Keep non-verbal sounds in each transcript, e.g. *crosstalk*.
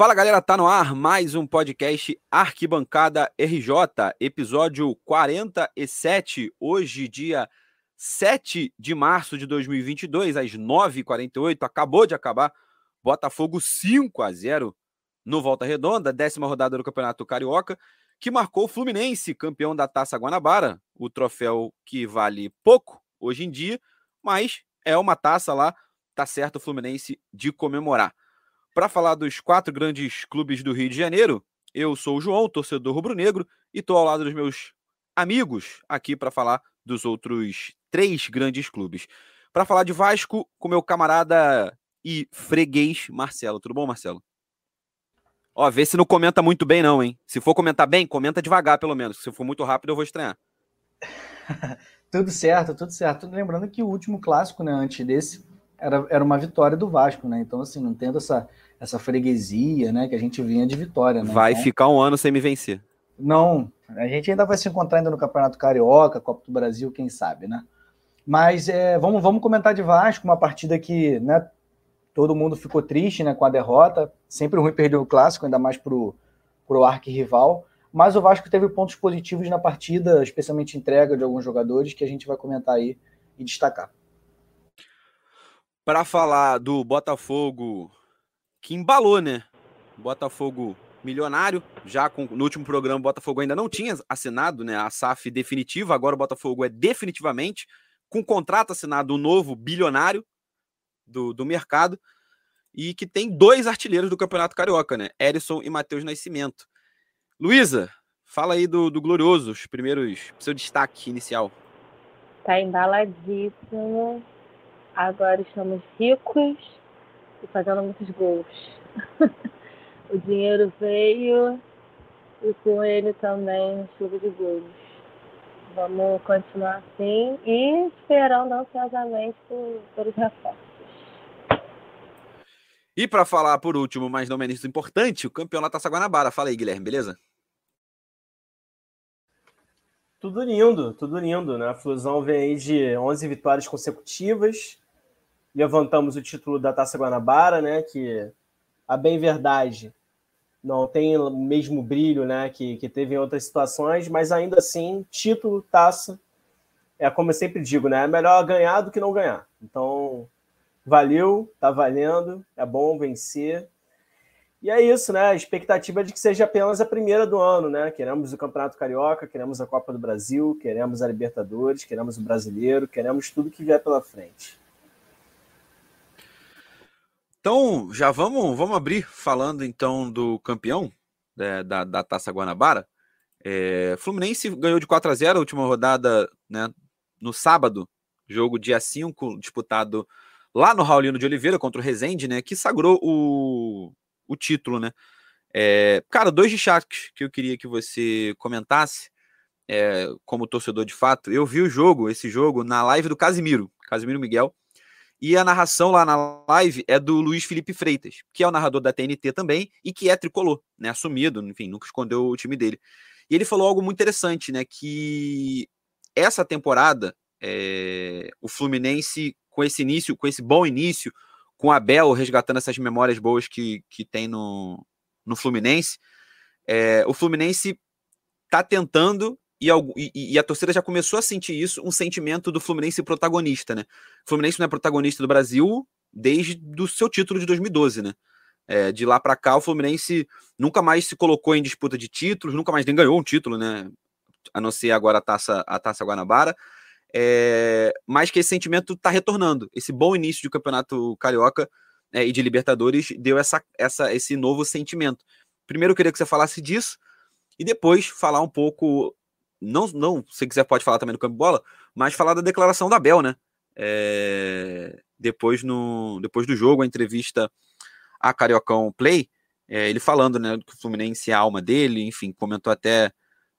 Fala galera, tá no ar mais um podcast Arquibancada RJ, episódio 47, hoje, dia 7 de março de 2022, às 9h48, acabou de acabar. Botafogo 5 a 0 no Volta Redonda, décima rodada do Campeonato Carioca, que marcou o Fluminense, campeão da Taça Guanabara, o troféu que vale pouco hoje em dia, mas é uma taça lá, tá certo o Fluminense de comemorar. Para falar dos quatro grandes clubes do Rio de Janeiro, eu sou o João, torcedor rubro-negro, e estou ao lado dos meus amigos aqui para falar dos outros três grandes clubes. Para falar de Vasco, com meu camarada e freguês Marcelo. Tudo bom, Marcelo? Ó, vê se não comenta muito bem, não, hein? Se for comentar bem, comenta devagar, pelo menos. Se for muito rápido, eu vou estranhar. *laughs* tudo certo, tudo certo. Lembrando que o último clássico, né, antes desse, era, era uma vitória do Vasco, né? Então, assim, não tendo essa, essa freguesia, né? Que a gente vinha de vitória, né? Vai então, ficar um ano sem me vencer. Não, a gente ainda vai se encontrar ainda no Campeonato Carioca, Copa do Brasil, quem sabe, né? Mas é, vamos, vamos comentar de Vasco, uma partida que, né? Todo mundo ficou triste, né? Com a derrota. Sempre ruim perder o clássico, ainda mais pro, pro arquirrival. Mas o Vasco teve pontos positivos na partida, especialmente entrega de alguns jogadores, que a gente vai comentar aí e destacar para falar do Botafogo que embalou, né? Botafogo milionário, já com, no último programa o Botafogo ainda não tinha assinado, né, a SAF definitiva, agora o Botafogo é definitivamente com contrato assinado o um novo bilionário do, do mercado e que tem dois artilheiros do Campeonato Carioca, né? Erisson e Matheus Nascimento. Luísa, fala aí do, do Glorioso, os primeiros, seu destaque inicial. Tá embaladíssimo Agora estamos ricos e fazendo muitos gols. *laughs* o dinheiro veio e com ele também chuva de gols. Vamos continuar assim e esperando ansiosamente por, pelos reforços. E para falar por último, mas não menos importante, o campeão da Taça Guanabara. Fala aí, Guilherme, beleza? Tudo lindo, tudo lindo, né? A Flusão vem aí de 11 vitórias consecutivas, levantamos o título da Taça Guanabara, né? Que, a bem verdade, não tem o mesmo brilho né, que, que teve em outras situações, mas ainda assim, título, taça, é como eu sempre digo, né? É melhor ganhar do que não ganhar. Então, valeu, tá valendo, é bom vencer. E é isso, né? A expectativa é de que seja apenas a primeira do ano, né? Queremos o Campeonato Carioca, queremos a Copa do Brasil, queremos a Libertadores, queremos o Brasileiro, queremos tudo que vier pela frente. Então, já vamos, vamos abrir falando então do campeão né, da, da Taça Guanabara. É, Fluminense ganhou de 4 a 0 a última rodada né, no sábado, jogo dia 5, disputado lá no Raulino de Oliveira contra o Rezende, né, que sagrou o, o título, né. É, cara, dois destaques que eu queria que você comentasse, é, como torcedor de fato. Eu vi o jogo, esse jogo, na live do Casimiro, Casimiro Miguel, e a narração lá na live é do Luiz Felipe Freitas, que é o narrador da TNT também e que é tricolor, né? Assumido, enfim, nunca escondeu o time dele. E ele falou algo muito interessante, né? Que essa temporada, é, o Fluminense, com esse início, com esse bom início, com o Abel resgatando essas memórias boas que, que tem no, no Fluminense, é, o Fluminense tá tentando e, e, e, a torcida já começou a sentir isso, um sentimento do Fluminense protagonista, né? O Fluminense não é protagonista do Brasil desde o seu título de 2012, né? É, de lá para cá, o Fluminense nunca mais se colocou em disputa de títulos, nunca mais nem ganhou um título, né? A não ser agora a taça, a taça Guanabara. É, mas que esse sentimento está retornando. Esse bom início de campeonato carioca é, e de Libertadores deu essa, essa, esse novo sentimento. Primeiro, eu queria que você falasse disso e depois falar um pouco não, não, se quiser pode falar também do campo bola, mas falar da declaração da Bel, né? É, depois, no, depois do jogo, a entrevista a Cariocão Play, é, ele falando, né, que o Fluminense é a alma dele, enfim, comentou até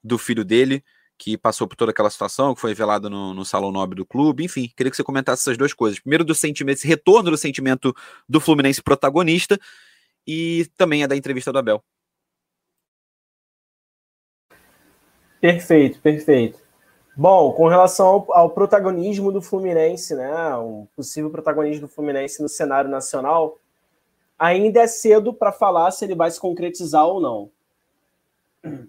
do filho dele, que passou por toda aquela situação, que foi revelado no, no Salão Nobre do clube, enfim, queria que você comentasse essas duas coisas. Primeiro do sentimento, esse retorno do sentimento do Fluminense protagonista, e também a da entrevista do Abel. Perfeito, perfeito. Bom, com relação ao, ao, protagonismo do Fluminense, né, um possível protagonismo do Fluminense no cenário nacional, ainda é cedo para falar se ele vai se concretizar ou não.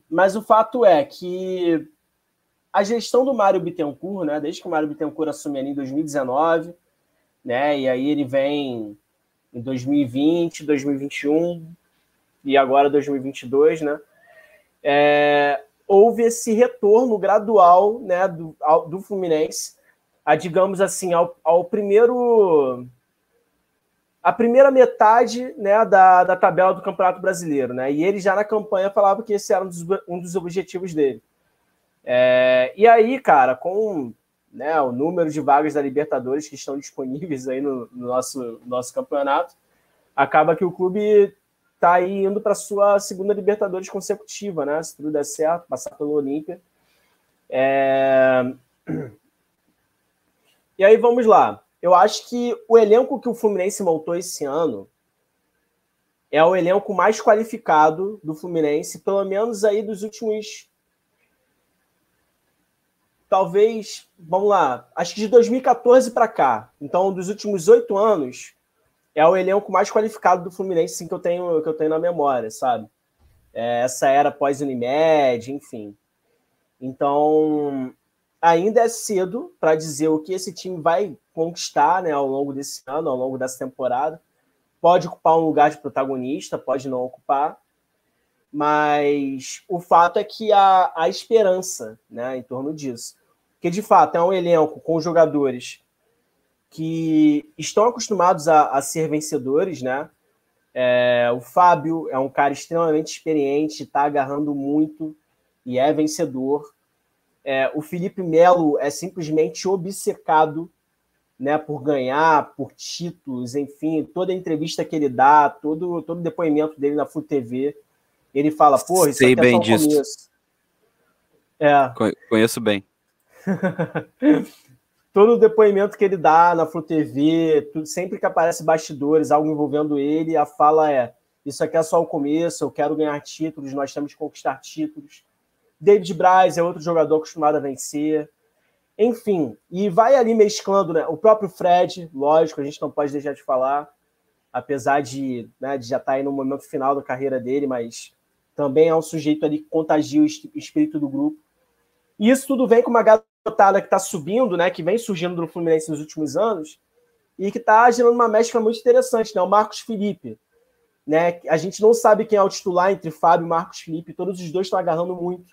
Mas o fato é que a gestão do Mário Bittencourt, né, desde que o Mário Bittencourt assumiu ali em 2019, né, e aí ele vem em 2020, 2021 e agora 2022, né, é, houve esse retorno gradual né, do, ao, do Fluminense a, digamos assim, ao, ao primeiro a primeira metade né, da, da tabela do Campeonato Brasileiro. Né? E ele já na campanha falava que esse era um dos, um dos objetivos dele. É, e aí, cara, com né, o número de vagas da Libertadores que estão disponíveis aí no, no nosso, nosso campeonato, acaba que o clube está aí indo para sua segunda Libertadores consecutiva, né? Se tudo der certo, passar pelo Olímpia. É... *clears throat* E aí vamos lá. Eu acho que o elenco que o Fluminense montou esse ano é o elenco mais qualificado do Fluminense, pelo menos aí dos últimos. Talvez, vamos lá, acho que de 2014 para cá. Então, dos últimos oito anos, é o elenco mais qualificado do Fluminense sim, que eu tenho que eu tenho na memória, sabe? É, essa era pós-Unimed, enfim. Então, ainda é cedo para dizer o que esse time vai conquistar né, ao longo desse ano, ao longo dessa temporada. Pode ocupar um lugar de protagonista, pode não ocupar, mas o fato é que há, há esperança né, em torno disso. Porque, de fato, é um elenco com jogadores que estão acostumados a, a ser vencedores, né? É, o Fábio é um cara extremamente experiente, está agarrando muito e é vencedor. É, o Felipe Melo é simplesmente obcecado né, por ganhar, por títulos, enfim, toda entrevista que ele dá, todo, todo depoimento dele na Flu TV, ele fala, pô, isso Sei aqui bem é disso. Começo. É. Conheço bem. *laughs* todo o depoimento que ele dá na Flu TV, tudo, sempre que aparece bastidores, algo envolvendo ele, a fala é: Isso aqui é só o começo, eu quero ganhar títulos, nós temos que conquistar títulos. David Braz é outro jogador acostumado a vencer. Enfim, e vai ali mesclando, né? O próprio Fred, lógico, a gente não pode deixar de falar, apesar de, né, de já estar aí no momento final da carreira dele, mas também é um sujeito ali que contagia o espírito do grupo. E isso tudo vem com uma garotada que está subindo, né, que vem surgindo no Fluminense nos últimos anos, e que está gerando uma mescla muito interessante, né? O Marcos Felipe. Né? A gente não sabe quem é o titular entre Fábio e Marcos Felipe, todos os dois estão agarrando muito.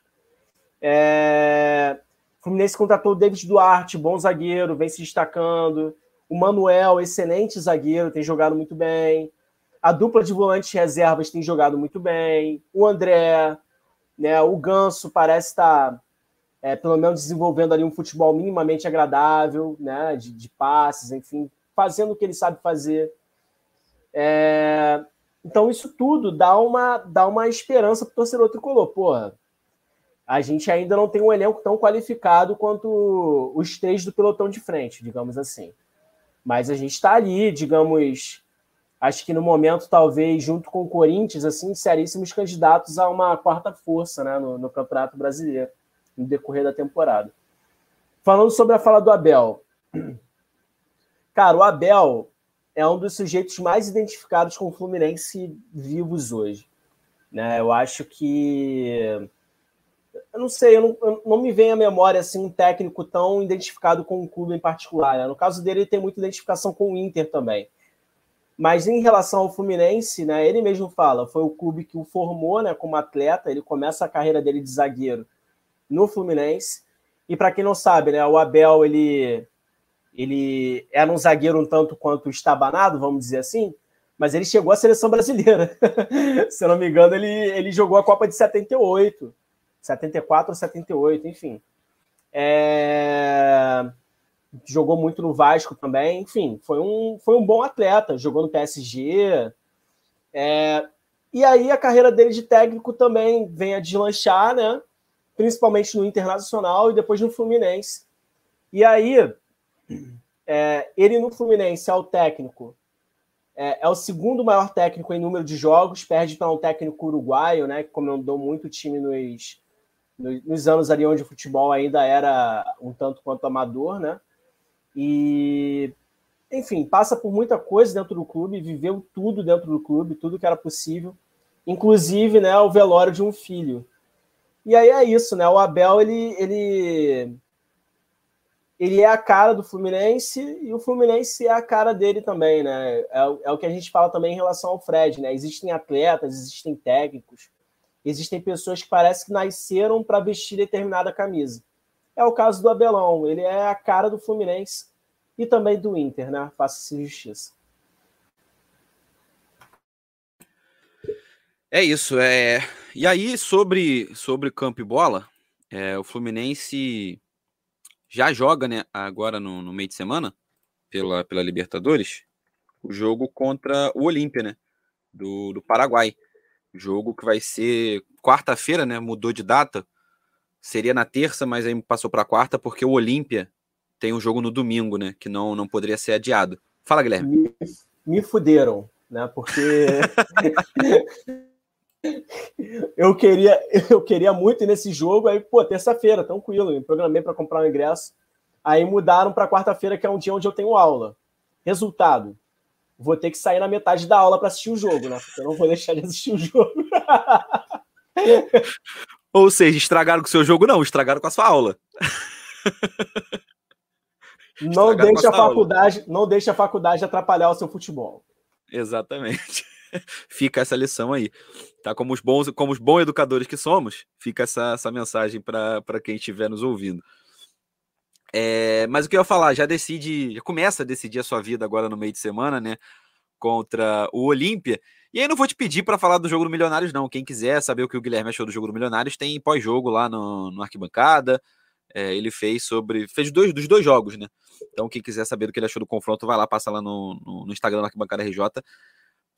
É... O Fluminense contratou o David Duarte, bom zagueiro, vem se destacando. O Manuel, excelente zagueiro, tem jogado muito bem. A dupla de volantes reservas tem jogado muito bem. O André, né, o Ganso parece estar tá é, pelo menos desenvolvendo ali um futebol minimamente agradável, né, de, de passes, enfim, fazendo o que ele sabe fazer. É, então isso tudo dá uma, dá uma esperança para o torcedor tricolor. Porra, a gente ainda não tem um elenco tão qualificado quanto os três do pelotão de frente, digamos assim. Mas a gente está ali, digamos, acho que no momento, talvez, junto com o Corinthians, assim, seríssimos candidatos a uma quarta força né, no, no Campeonato Brasileiro no decorrer da temporada. Falando sobre a fala do Abel. Cara, o Abel é um dos sujeitos mais identificados com o Fluminense vivos hoje. Né? Eu acho que. Eu não sei, eu não, eu não, me vem à memória assim, um técnico tão identificado com um clube em particular. Né? No caso dele, ele tem muita identificação com o Inter também. Mas em relação ao Fluminense, né, ele mesmo fala, foi o clube que o formou né, como atleta, ele começa a carreira dele de zagueiro no Fluminense. E para quem não sabe, né, o Abel ele ele era um zagueiro um tanto quanto estabanado, vamos dizer assim, mas ele chegou à seleção brasileira. *laughs* Se eu não me engano, ele, ele jogou a Copa de 78, 74 ou 78, enfim. É... Jogou muito no Vasco também, enfim, foi um, foi um bom atleta, jogou no PSG. É... E aí a carreira dele de técnico também vem a deslanchar, né? Principalmente no Internacional e depois no Fluminense. E aí, é, ele no Fluminense é o técnico, é, é, o segundo maior técnico em número de jogos, perde para um técnico uruguaio, né, que comandou muito o time nos, nos anos ali onde o futebol ainda era um tanto quanto amador, né? E, enfim, passa por muita coisa dentro do clube, viveu tudo dentro do clube, tudo que era possível, inclusive, né, o velório de um filho. E aí é isso, né? O Abel ele, ele ele é a cara do Fluminense e o Fluminense é a cara dele também, né? É, é, o que a gente fala também em relação ao Fred, né? Existem atletas, existem técnicos, existem pessoas que parece que nasceram para vestir determinada camisa. É o caso do Abelão, ele é a cara do Fluminense e também do Inter, né? Faça-se justiça. É isso. É... E aí, sobre, sobre campo e bola, é, o Fluminense já joga, né, agora no, no meio de semana, pela, pela Libertadores, o jogo contra o Olímpia, né, do, do Paraguai. Jogo que vai ser quarta-feira, né, mudou de data, seria na terça, mas aí passou para quarta, porque o Olímpia tem um jogo no domingo, né, que não, não poderia ser adiado. Fala, Guilherme. Me, me fuderam, né, porque... *laughs* eu queria *laughs* eu queria muito ir nesse jogo, aí, pô, terça-feira, tranquilo, me programei para comprar o um ingresso. Aí mudaram para quarta-feira, que é um dia onde eu tenho aula. Resultado, vou ter que sair na metade da aula para assistir o jogo, né? Porque eu não vou *laughs* deixar de assistir o jogo. *laughs* Ou seja, estragaram com o seu jogo, não, estragaram com a sua aula. Não deixa a, faculdade, aula. não deixa a faculdade atrapalhar o seu futebol. Exatamente. *laughs* fica essa lição aí. Tá? Como os bons, como os bons educadores que somos, fica essa, essa mensagem para quem estiver nos ouvindo. É, mas o que eu ia falar, já decide, já começa a decidir a sua vida agora no meio de semana, né? Contra o Olímpia. E aí não vou te pedir para falar do jogo do Milionários, não. Quem quiser saber o que o Guilherme achou do jogo do Milionários, tem pós-jogo lá no, no arquibancada. É, ele fez sobre. Fez dois, dos dois jogos, né? Então, quem quiser saber do que ele achou do confronto, vai lá, passa lá no, no, no Instagram da Arquibancada RJ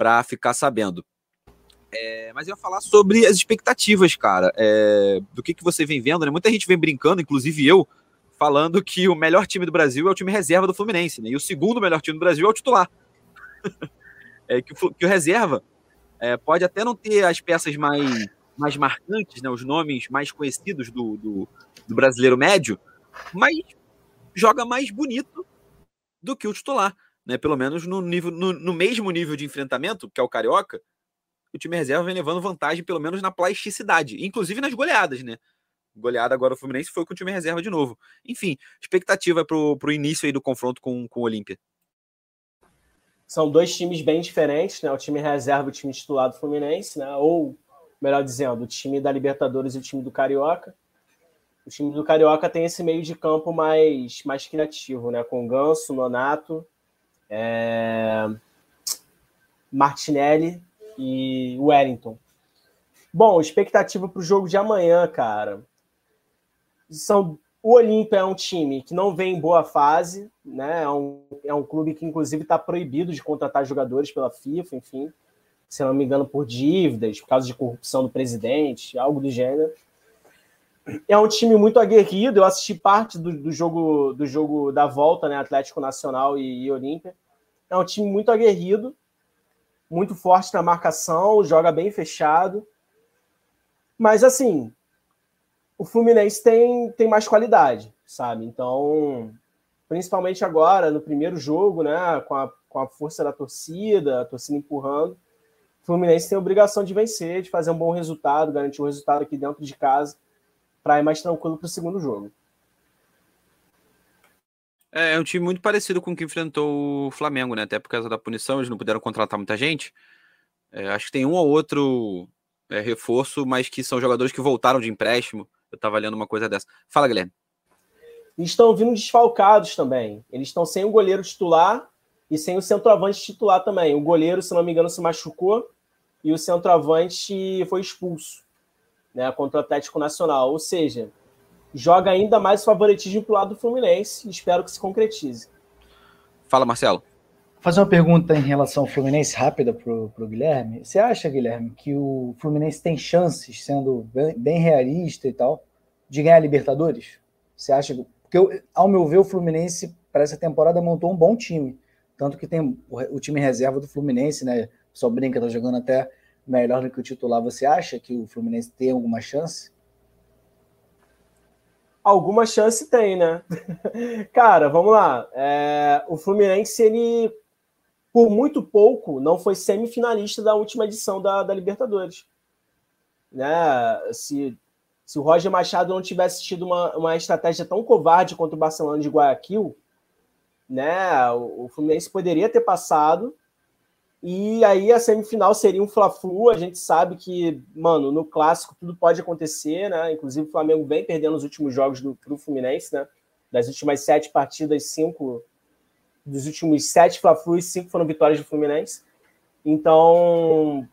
para ficar sabendo. É, mas eu ia falar sobre as expectativas, cara, é, do que, que você vem vendo, né? Muita gente vem brincando, inclusive eu, falando que o melhor time do Brasil é o time reserva do Fluminense, né? E o segundo melhor time do Brasil é o titular. *laughs* é, que, o, que o reserva é, pode até não ter as peças mais, mais marcantes, né? Os nomes mais conhecidos do, do, do brasileiro médio, mas joga mais bonito do que o titular né? Pelo menos no nível, no, no, mesmo nível de enfrentamento, que é o Carioca, o time reserva vem levando vantagem, pelo menos na plasticidade, inclusive nas goleadas, né? Goleada agora o Fluminense foi com o time reserva de novo. Enfim, expectativa para o início aí do confronto com, com o Olímpia. São dois times bem diferentes, né? O time reserva e o time titular do Fluminense, né? Ou, melhor dizendo, o time da Libertadores e o time do Carioca. O time do Carioca tem esse meio de campo mais, mais criativo, né? Com Ganso, Nonato, é... Martinelli e Wellington. Bom, expectativa para o jogo de amanhã, cara. São o Olímpia é um time que não vem em boa fase, né? É um, é um clube que, inclusive, está proibido de contratar jogadores pela FIFA, enfim, se não me engano, por dívidas, por causa de corrupção do presidente, algo do gênero. É um time muito aguerrido. Eu assisti parte do, do jogo do jogo da volta, né? Atlético Nacional e, e Olímpia. É um time muito aguerrido, muito forte na marcação, joga bem fechado. Mas assim, o Fluminense tem, tem mais qualidade, sabe? Então, principalmente agora, no primeiro jogo, né? Com a, com a força da torcida, a torcida empurrando. O Fluminense tem a obrigação de vencer, de fazer um bom resultado, garantir um resultado aqui dentro de casa, para ir mais tranquilo para o segundo jogo. É, é um time muito parecido com o que enfrentou o Flamengo, né? Até por causa da punição, eles não puderam contratar muita gente. É, acho que tem um ou outro é, reforço, mas que são jogadores que voltaram de empréstimo. Eu tava lendo uma coisa dessa. Fala, Guilherme. Estão vindo desfalcados também. Eles estão sem o goleiro titular e sem o centroavante titular também. O goleiro, se não me engano, se machucou e o centroavante foi expulso né, contra o Atlético Nacional. Ou seja, joga ainda mais favoritismo para o lado do Fluminense. Espero que se concretize. Fala, Marcelo. Vou fazer uma pergunta em relação ao Fluminense rápida para o Guilherme. Você acha, Guilherme, que o Fluminense tem chances, sendo bem, bem realista e tal, de ganhar a Libertadores? Você acha? Porque, eu, ao meu ver, o Fluminense, para essa temporada, montou um bom time. Tanto que tem o, o time reserva do Fluminense, né? Só brinca, tá jogando até melhor do que o titular. Você acha que o Fluminense tem alguma chance? Alguma chance tem, né? *laughs* Cara, vamos lá. É, o Fluminense, ele, por muito pouco, não foi semifinalista da última edição da, da Libertadores. Né? Se, se o Roger Machado não tivesse tido uma, uma estratégia tão covarde contra o Barcelona de Guayaquil, né? O, o Fluminense poderia ter passado e aí a semifinal seria um Fla-Flu. A gente sabe que, mano, no clássico tudo pode acontecer, né? Inclusive o Flamengo vem perdendo os últimos jogos do pro Fluminense, né? Das últimas sete partidas, cinco dos últimos sete Fla-Flus, cinco foram vitórias do Fluminense. Então,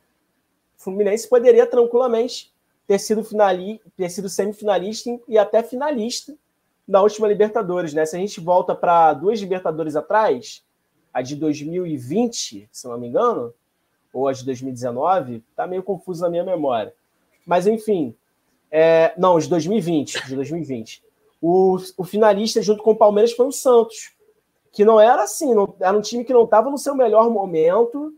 Fluminense poderia tranquilamente ter sido, finali ter sido semifinalista e até finalista na última Libertadores, né? Se a gente volta para duas Libertadores atrás, a de 2020, se não me engano, ou a de 2019, tá meio confuso na minha memória. Mas enfim, é, não, de 2020, de 2020. O, o finalista junto com o Palmeiras foi o Santos, que não era assim, não, era um time que não estava no seu melhor momento,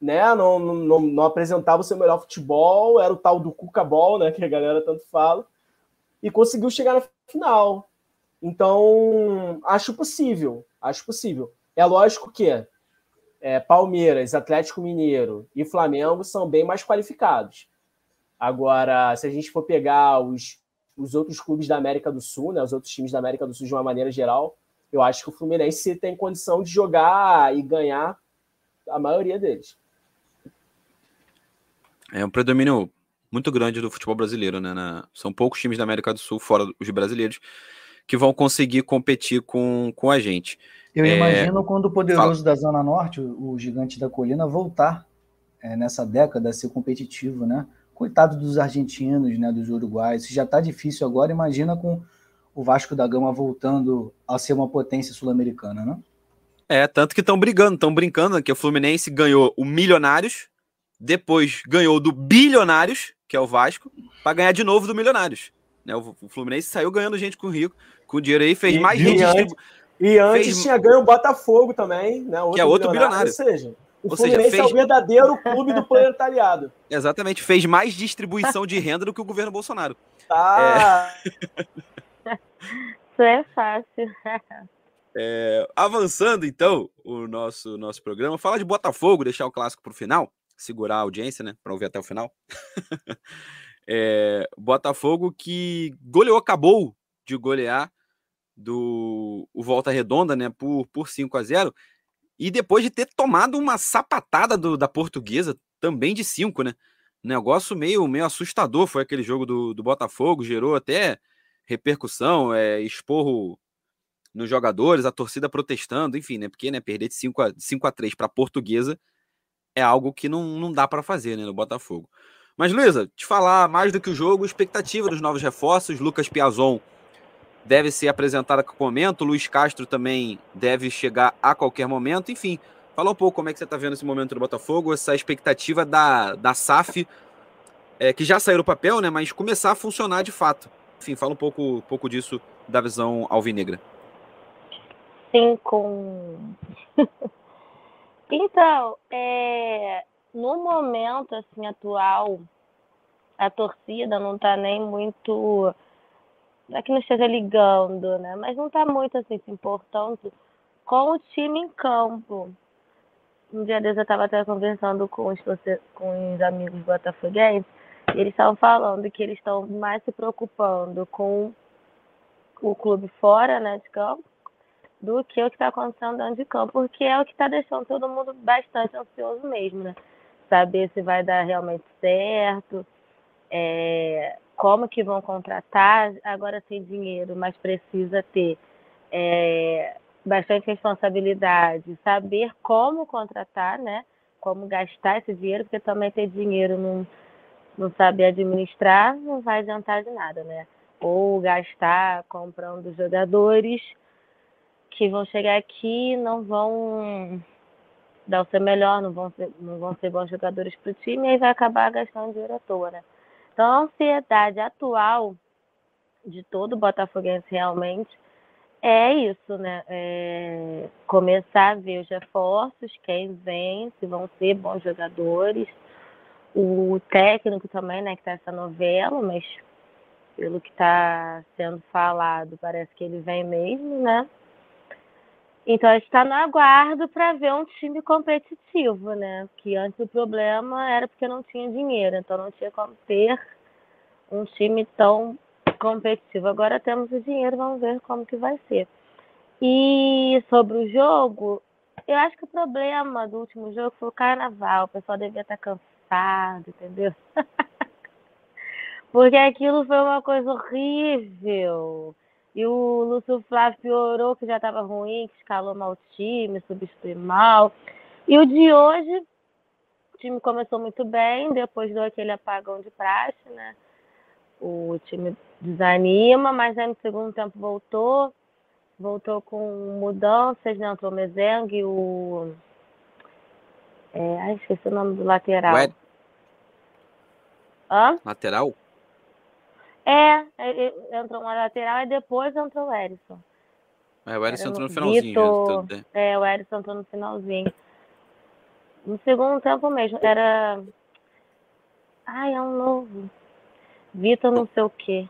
né? Não, não, não, apresentava o seu melhor futebol, era o tal do Cuca Ball, né? Que a galera tanto fala, e conseguiu chegar na final. Então, acho possível, acho possível. É lógico que é, Palmeiras, Atlético Mineiro e Flamengo são bem mais qualificados. Agora, se a gente for pegar os, os outros clubes da América do Sul, né, os outros times da América do Sul de uma maneira geral, eu acho que o Fluminense tem condição de jogar e ganhar a maioria deles. É um predomínio muito grande do futebol brasileiro, né? São poucos times da América do Sul, fora os brasileiros, que vão conseguir competir com, com a gente. Eu é... imagino quando o poderoso Fala. da Zona Norte, o gigante da colina, voltar é, nessa década a ser competitivo, né? Coitado dos argentinos, né? Dos uruguaios. Se já está difícil agora, imagina com o Vasco da Gama voltando a ser uma potência sul-americana, né? É, tanto que estão brigando, estão brincando que o Fluminense ganhou o Milionários, depois ganhou do Bilionários, que é o Vasco, para ganhar de novo do Milionários. Né? O Fluminense saiu ganhando gente com rico, com dinheiro aí, fez e, mais redistribuição. E antes fez... tinha ganho o Botafogo também, né? Outro que é outro bilionário. Ou seja, o Ou Fluminense seja, fez... é o verdadeiro clube do proletariado. *laughs* Exatamente, fez mais distribuição de renda do que o governo Bolsonaro. Tá. É... Isso é fácil. É... Avançando, então, o nosso, nosso programa, falar de Botafogo, deixar o clássico para o final, segurar a audiência, né? Para ouvir até o final. *laughs* é... Botafogo que goleou, acabou de golear do o Volta Redonda, né, por, por 5 a 0 e depois de ter tomado uma sapatada do, da portuguesa, também de 5, né? Negócio meio, meio assustador foi aquele jogo do, do Botafogo, gerou até repercussão, é, esporro nos jogadores, a torcida protestando, enfim, né? Porque né, perder de 5 a, 5 a 3 para a portuguesa é algo que não, não dá para fazer né, no Botafogo. Mas, Luísa, te falar mais do que o jogo, expectativa dos novos reforços, Lucas Piazon deve ser apresentada qualquer momento. Luiz Castro também deve chegar a qualquer momento. Enfim, fala um pouco como é que você está vendo esse momento do Botafogo, essa expectativa da, da SAF, é, que já saiu do papel, né? Mas começar a funcionar de fato. Enfim, fala um pouco, pouco disso da visão alvinegra. Sim, com. *laughs* então, é, no momento assim atual, a torcida não está nem muito não é que não esteja ligando, né? Mas não está muito assim se importando com o time em campo. Um dia desses eu estava até conversando com os, com os amigos botafoguenses e eles estavam falando que eles estão mais se preocupando com o clube fora né, de campo do que o que está acontecendo dentro de campo, porque é o que está deixando todo mundo bastante ansioso mesmo, né? Saber se vai dar realmente certo, é, como que vão contratar, agora tem dinheiro, mas precisa ter é, bastante responsabilidade, saber como contratar, né? Como gastar esse dinheiro, porque também ter dinheiro não, não saber administrar não vai adiantar de nada, né? Ou gastar comprando jogadores que vão chegar aqui e não vão dar o seu melhor, não vão ser, não vão ser bons jogadores para o time e aí vai acabar gastando dinheiro à toa, né? Então, a ansiedade atual de todo botafoguense realmente é isso, né? É começar a ver os reforços, quem vem, se vão ser bons jogadores, o técnico também, né? Que tá essa novela, mas pelo que está sendo falado, parece que ele vem mesmo, né? Então a gente está no aguardo para ver um time competitivo, né? Que antes o problema era porque não tinha dinheiro, então não tinha como ter um time tão competitivo. Agora temos o dinheiro, vamos ver como que vai ser. E sobre o jogo, eu acho que o problema do último jogo foi o carnaval. O pessoal devia estar cansado, entendeu? *laughs* Porque aquilo foi uma coisa horrível. E o Lúcio Flávio piorou, que já estava ruim, que escalou mal o time, substituiu mal. E o de hoje, o time começou muito bem, depois deu aquele apagão de praxe, né? O time desanima, mas aí no segundo tempo voltou. Voltou com mudanças, né? Entrou o Mezeng e o. É, ai, esqueci o nome do lateral. Ué? Hã? Lateral? É, entrou uma lateral e depois entrou o Erisson. É, o Erisson entrou no finalzinho. Vitor, é, o Erisson entrou no finalzinho. No segundo tempo mesmo, era. Ai, é um novo. Vitor não sei o quê.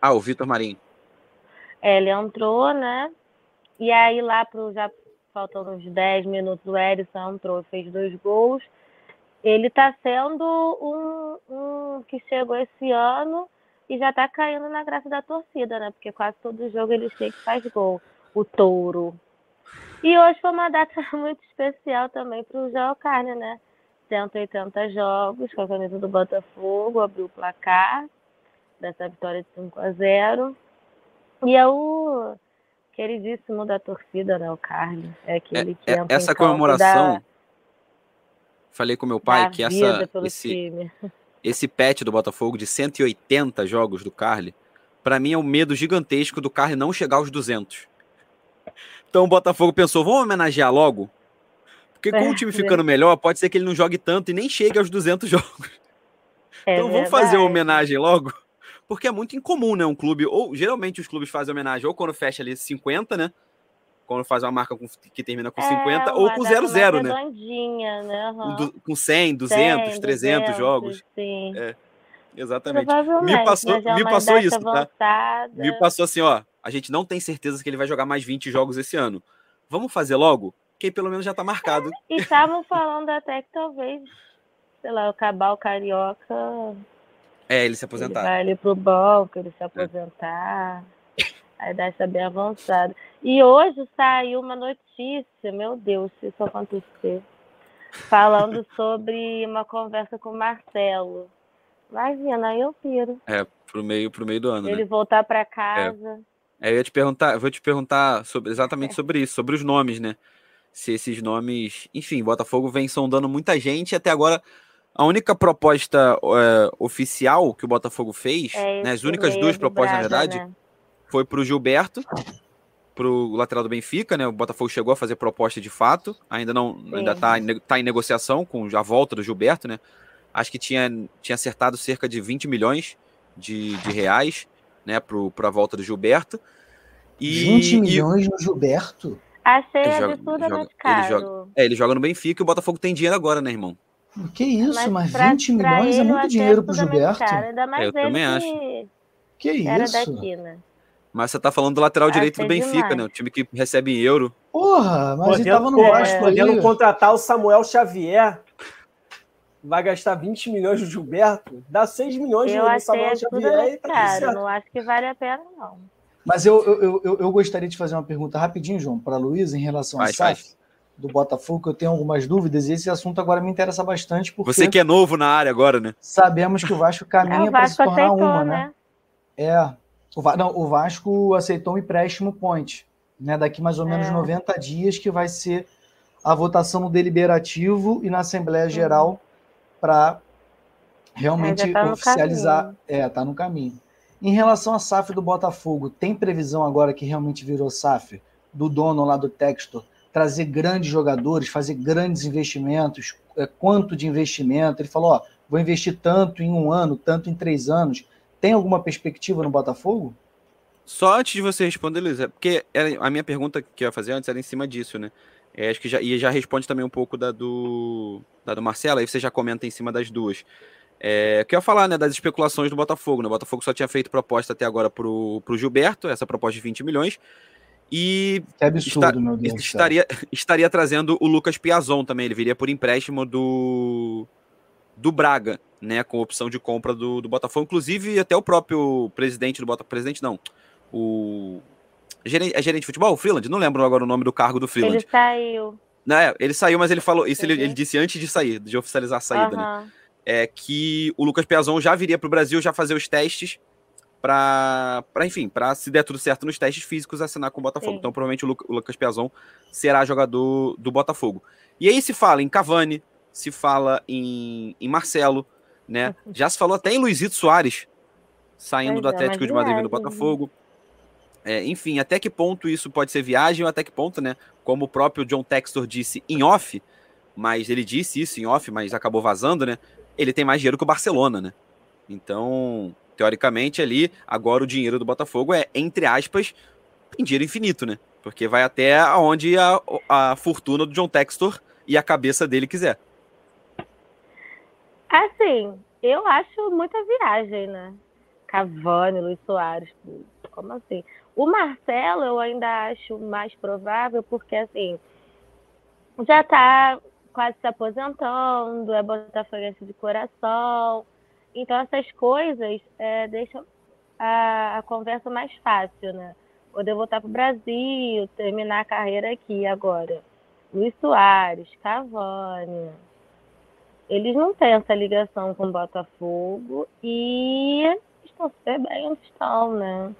Ah, o Vitor Marinho. É, ele entrou, né? E aí lá pro já faltando uns 10 minutos, o Erisson entrou, fez dois gols ele está sendo um, um, que chegou esse ano e já está caindo na graça da torcida, né? Porque quase todo jogo ele chega e faz gol. O touro. E hoje foi uma data *laughs* muito especial também para o João Carne, né? 180 jogos com a camisa do Botafogo, abriu o placar dessa vitória de 5 a 0. E é o queridíssimo da torcida, né? O Carne. É aquele é, que é, essa comemoração. Da Falei com meu pai que essa, esse, esse pet do Botafogo de 180 jogos do Carly, para mim é um medo gigantesco do Carly não chegar aos 200. Então o Botafogo pensou, vamos homenagear logo? Porque com o time ficando melhor, pode ser que ele não jogue tanto e nem chegue aos 200 *laughs* jogos. É então vamos fazer uma homenagem logo? Porque é muito incomum, né? Um clube, ou geralmente os clubes fazem homenagem ou quando fecha ali 50, né? Quando faz uma marca com, que termina com é, 50, ou com 00, né? né? Uhum. Com 100, 200, 100, 300 200, jogos. Sim. É, exatamente. Me passou, é me passou isso, tá? Me passou assim, ó, a gente não tem certeza que ele vai jogar mais 20 jogos esse ano. Vamos fazer logo? Que pelo menos já tá marcado. *laughs* E estavam falando até que talvez, sei lá, o Cabal Carioca... É, ele se aposentar. Ele vai ali pro banco, ele se é. aposentar. É. A idade está bem avançada. E hoje saiu uma notícia, meu Deus, se isso acontecer, falando *laughs* sobre uma conversa com o Marcelo. Imagina, aí eu piro. É, pro meio, pro meio do ano. Ele né? voltar para casa. É. é. eu ia te perguntar, vou te perguntar sobre, exatamente é. sobre isso, sobre os nomes, né? Se esses nomes. Enfim, Botafogo vem sondando muita gente até agora. A única proposta é, oficial que o Botafogo fez, é né, as únicas duas propostas, Braga, na verdade, né? foi para o Gilberto, para o lateral do Benfica, né? O Botafogo chegou a fazer proposta de fato, ainda não, Sim. ainda está tá em negociação com a volta do Gilberto, né? Acho que tinha, tinha acertado cerca de 20 milhões de, de reais, né, para a volta do Gilberto. E, 20 milhões e... no Gilberto? Achei ele absurdamente caro. Ele joga, é, ele joga no Benfica e o Botafogo tem dinheiro agora, né, irmão? Que isso, mas, mas pra, 20 milhões é muito dinheiro pro Gilberto. Caro, ainda mais é, eu também acho. Que era isso? daqui, né? Mas você tá falando do lateral ah, direito do Benfica, demais. né? O time que recebe em euro. Porra, mas podendo, ele tava no Vasco é, Podendo contratar o Samuel Xavier, vai gastar 20 milhões do Gilberto, dá 6 milhões eu no Samuel Xavier. E tá caro, não acho que vale a pena, não. Mas eu, eu, eu, eu gostaria de fazer uma pergunta rapidinho, João, para a Luísa, em relação ao SAF do Botafogo, que eu tenho algumas dúvidas, e esse assunto agora me interessa bastante. Porque Você que é novo na área agora, né? Sabemos que o Vasco caminha é, para se tornar aceitou, uma, né? né? É, o, não, o Vasco aceitou um empréstimo point, né? Daqui mais ou menos é. 90 dias, que vai ser a votação no deliberativo e na Assembleia Geral para realmente é, tá oficializar. É, tá no caminho. Em relação à SAF do Botafogo, tem previsão agora que realmente virou SAF do dono lá do Textor trazer grandes jogadores, fazer grandes investimentos? É, quanto de investimento? Ele falou: ó, vou investir tanto em um ano, tanto em três anos. Tem alguma perspectiva no Botafogo? Só antes de você responder, Luiz, é porque a minha pergunta que eu ia fazer antes era em cima disso, né? É, acho que já, e já responde também um pouco da do, da do Marcelo, aí você já comenta em cima das duas. É, que eu ia falar, né, das especulações do Botafogo. Né? O Botafogo só tinha feito proposta até agora pro, pro Gilberto, essa proposta de 20 milhões. E que absurdo, está, meu Deus estaria, *laughs* estaria trazendo o Lucas Piazon também. Ele viria por empréstimo do, do Braga, né? Com opção de compra do, do Botafogo. Inclusive, até o próprio presidente do Botafogo. Presidente não. O. Gerente, é gerente de futebol? O Freeland? Não lembro agora o nome do cargo do Freeland. Ele saiu. Não, é, ele saiu, mas ele falou. Isso ele, ele, disse antes de sair, de oficializar a saída, uhum. né? é, que o Lucas Piazon já viria para o Brasil já fazer os testes para, enfim, para se der tudo certo nos testes físicos assinar com o Botafogo. Sim. Então, provavelmente o, Lu, o Lucas Piazon será jogador do Botafogo. E aí se fala em Cavani, se fala em, em Marcelo, né? Uhum. Já se falou até em Luizito Soares saindo do é, Atlético de Madrid do Botafogo. É, enfim, até que ponto isso pode ser viagem ou até que ponto, né? Como o próprio John Textor disse em off, mas ele disse isso em off, mas acabou vazando, né? ele tem mais dinheiro que o Barcelona, né? Então, teoricamente, ali, agora o dinheiro do Botafogo é, entre aspas, em dinheiro infinito, né? Porque vai até aonde a, a fortuna do John Textor e a cabeça dele quiser. Assim, eu acho muita viagem, né? Cavani, Luiz Soares, como assim? O Marcelo eu ainda acho mais provável, porque assim, já tá quase se aposentando, é botafoguense de coração. Então, essas coisas é, deixam a, a, conversa mais fácil, né? Poder voltar para o Brasil, terminar a carreira aqui agora. Luiz Soares, Cavani. Eles não têm essa ligação com o Botafogo e estão super bem onde estão, né?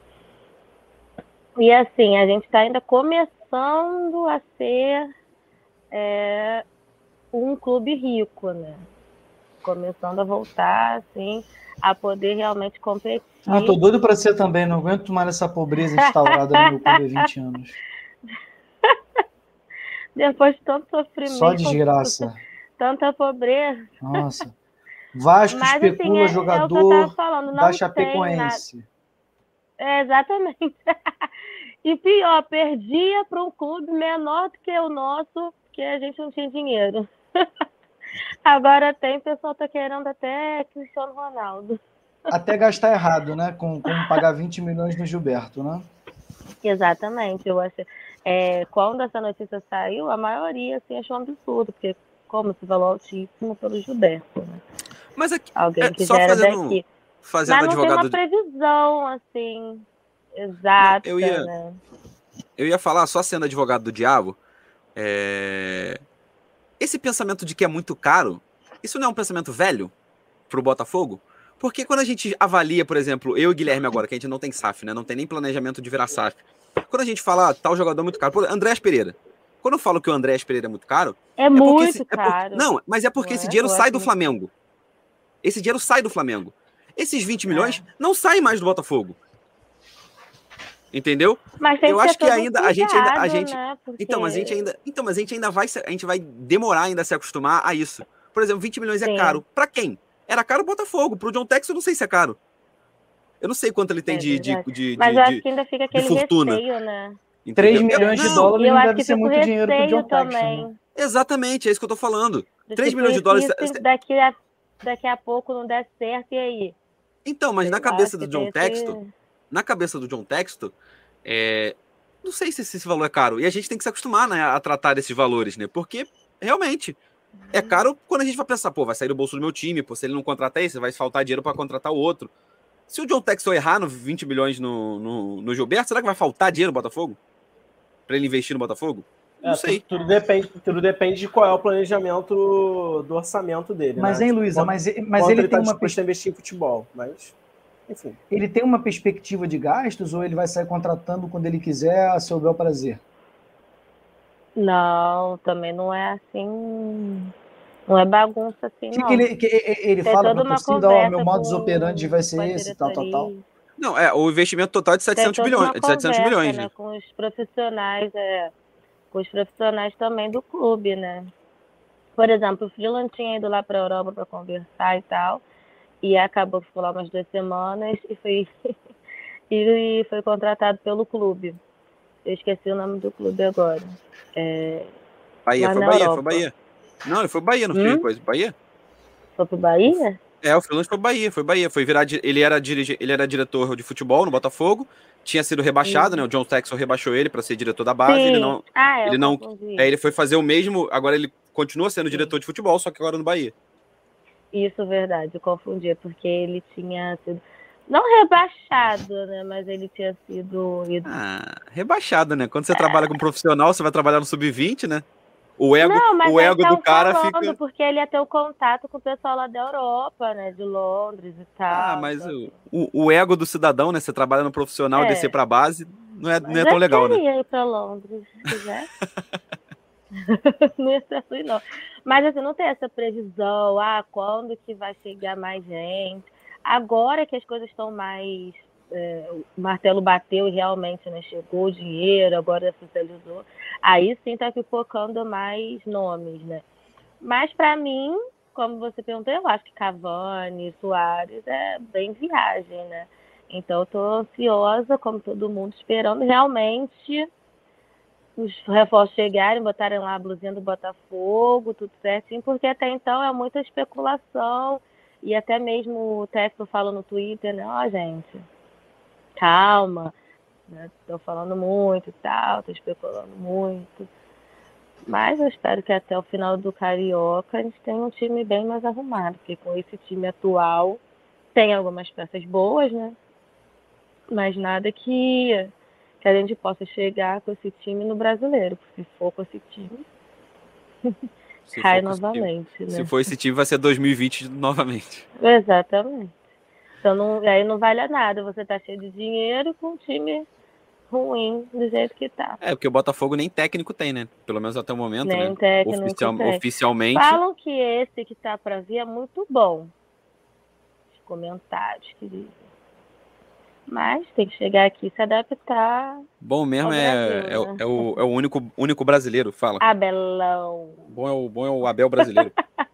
E assim, a gente está ainda começando a ser é, um clube rico, né? Começando a voltar, assim, a poder realmente competir. Ah, tô doido para ser também, não aguento mais essa pobreza instaurada no meu clube há 20 anos. *laughs* Depois de tanto sofrimento. Só desgraça. Tanta pobreza. Nossa. Vasco Mas, assim, especula assim, é, jogador é falando, da Chapecoense. É, exatamente. *laughs* e pior, perdia para um clube menor do que o nosso, que a gente não tinha dinheiro. *laughs* Agora tem, o pessoal tá querendo até Cristiano Ronaldo. Até gastar errado, né? Com, com pagar 20 milhões no Gilberto, né? Exatamente. Eu acho, é, quando essa notícia saiu, a maioria assim, achou um absurdo, porque como se falou altíssimo pelo Gilberto, né? Mas aqui, Alguém é, que só fazendo, daqui. Fazendo Mas não advogado tem uma previsão, assim, exata, eu ia, né? Eu ia falar, só sendo advogado do diabo, é... Esse pensamento de que é muito caro, isso não é um pensamento velho para o Botafogo? Porque quando a gente avalia, por exemplo, eu e Guilherme agora, que a gente não tem SAF, né? Não tem nem planejamento de virar SAF. Quando a gente fala, ah, tal jogador é muito caro, por Andrés Pereira. Quando eu falo que o Andrés Pereira é muito caro. É, é muito esse, caro. É por, não, mas é porque esse é? dinheiro sai do Flamengo. Esse dinheiro sai do Flamengo. Esses 20 milhões é. não saem mais do Botafogo. Entendeu? Mas eu acho que ainda cuidado, a gente ainda a gente né? Porque... então, mas a gente ainda então, mas a gente ainda vai a gente vai demorar ainda a se acostumar a isso. Por exemplo, 20 milhões é Sim. é caro. Para quem? Era caro o Botafogo. Pro John Tex eu não sei se é caro. Eu não sei quanto ele tem é de, de, de, Mas de, eu acho que ainda fica aquele fortuna. receio, né? Entendeu? 3 milhões de dólares eu não deve ser muito dinheiro pro John também. Tex, né? Exatamente, é isso que eu tô falando. De 3 milhões de dólares. Daqui a, daqui a pouco não der certo, e aí? Então, mas na cabeça do John Texto, na cabeça do John Texto, é, não sei se esse valor é caro. E a gente tem que se acostumar né, a tratar desses valores, né? Porque, realmente, é uhum. caro quando a gente vai pensar, pô, vai sair do bolso do meu time, pô, se ele não contratar esse, vai faltar dinheiro para contratar o outro. Se o John Texton errar no 20 milhões no, no, no, Gilberto, será que vai faltar dinheiro no Botafogo? Para ele investir no Botafogo? Não é, sei. Tudo, tudo, depende, tudo depende de qual é o planejamento do orçamento dele. Mas, né? hein, Luísa, mas, mas ele, ele tá tem uma. Pista... investir em futebol, mas. Enfim. Ele tem uma perspectiva de gastos ou ele vai sair contratando quando ele quiser a seu bel prazer? Não, também não é assim. Não é bagunça assim, que não. Que ele, que ele fala para torcida, ó, meu modus operandi vai ser esse, tal, tal, tal. Não, é, o investimento total é de 700 bilhões, de 700 milhões. Né, com os profissionais, é, com os profissionais também do clube, né? Por exemplo, o Freeland tinha ido lá para a Europa para conversar e tal. E acabou que ficou lá umas duas semanas e foi, *laughs* e foi contratado pelo clube. Eu esqueci o nome do clube agora. É, Bahia, foi Bahia, Europa. foi Bahia. Não, ele foi Bahia, não hum? foi coisa. Bahia? Foi pro Bahia? É, o freelance foi Bahia, foi Bahia. Foi virar, ele, era dirige, ele era diretor de futebol no Botafogo, tinha sido rebaixado, né? O John Texel rebaixou ele para ser diretor da base. Sim. Ele não. Ah, é, ele não. É, ele foi fazer o mesmo. Agora ele continua sendo Sim. diretor de futebol, só que agora no Bahia. Isso, verdade, eu confundi, porque ele tinha sido. Não rebaixado, né? Mas ele tinha sido. Ah, rebaixado, né? Quando você é. trabalha com profissional, você vai trabalhar no sub-20, né? O ego, não, o ego do cara falando, fica. Porque ele ia ter o contato com o pessoal lá da Europa, né? De Londres e tal. Ah, mas então... o, o ego do cidadão, né? Você trabalha no profissional, é. descer pra base, não é, não é tão legal, né? Eu ir pra Londres, se quiser. *laughs* não ia ser assim, não. Mas assim, não tem essa previsão, ah, quando que vai chegar mais gente. Agora que as coisas estão mais. É, o martelo bateu e realmente né, chegou o dinheiro, agora oficializou. Aí sim está focando mais nomes, né? Mas para mim, como você perguntou, eu acho que Cavani, Soares é bem viagem, né? Então tô ansiosa, como todo mundo, esperando realmente os reforços chegarem, botarem lá a blusinha do Botafogo, tudo certinho, porque até então é muita especulação e até mesmo o técnico fala no Twitter, né? Ó, oh, gente, calma, né? Tô falando muito e tal, tô especulando muito. Mas eu espero que até o final do Carioca a gente tenha um time bem mais arrumado, porque com esse time atual tem algumas peças boas, né? Mas nada que que a gente possa chegar com esse time no brasileiro. Se for com esse time, se *laughs* cai novamente. Né? Se for esse time, vai ser 2020 novamente. Exatamente. Então não, aí não vale a nada. Você tá cheio de dinheiro com um time ruim do jeito que tá. É, porque o Botafogo nem técnico tem, né? Pelo menos até o momento, nem né? Técnico Oficial, tem. Oficialmente. Falam que esse que tá para vir é muito bom. Os comentários que dizem. Mas tem que chegar aqui e se adaptar. Bom mesmo é, Brasil, é, né? é, o, é o único, único brasileiro, fala. Abelão. Bom é o, bom é o Abel brasileiro. *laughs*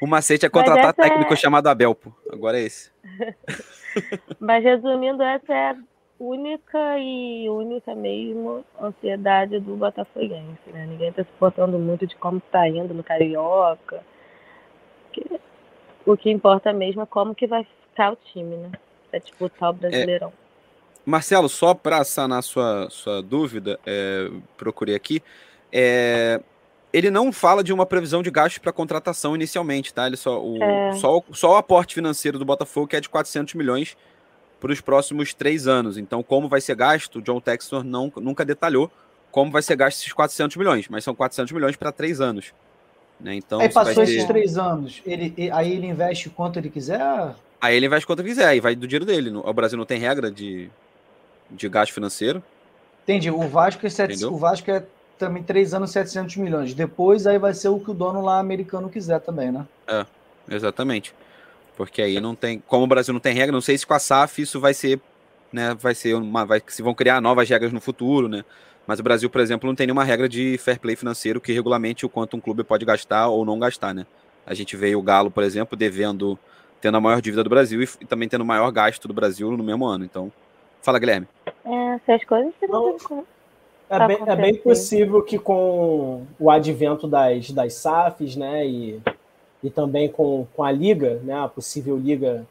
o macete é contratar técnico é... chamado Abel, pô. Agora é esse. *laughs* Mas resumindo, essa é a única e única mesmo ansiedade do Botafoguense, né? Ninguém tá se portando muito de como tá indo no Carioca. O que importa mesmo é como que vai o time, né? Pra disputar o Brasileirão. É... Marcelo, só para sanar sua, sua dúvida, é, procurei aqui. É, ele não fala de uma previsão de gastos para contratação inicialmente, tá? Ele só o, é. só, só o aporte financeiro do Botafogo que é de 400 milhões para os próximos três anos. Então, como vai ser gasto, o John Textor não, nunca detalhou como vai ser gasto esses 400 milhões, mas são 400 milhões para três anos. Né? Então, aí passou esses três anos, ele, aí ele investe quanto ele quiser? Aí ele investe quanto quiser, aí vai do dinheiro dele. O Brasil não tem regra de, de gasto financeiro. Entendi. O Vasco é, sete, o Vasco é também três anos 700 milhões. Depois aí vai ser o que o dono lá americano quiser também, né? É, exatamente. Porque aí não tem, como o Brasil não tem regra, não sei se com a SAF isso vai ser, né, vai ser uma, vai, se vão criar novas regras no futuro, né? Mas o Brasil, por exemplo, não tem nenhuma regra de fair play financeiro que regulamente o quanto um clube pode gastar ou não gastar, né? A gente vê o Galo, por exemplo, devendo tendo a maior dívida do Brasil e, e também tendo o maior gasto do Brasil no mesmo ano. Então, fala, Guilherme. É, essas coisas não, é bem, é bem possível que com o advento das, das SAFs, né, e, e também com, com a liga, né, a possível liga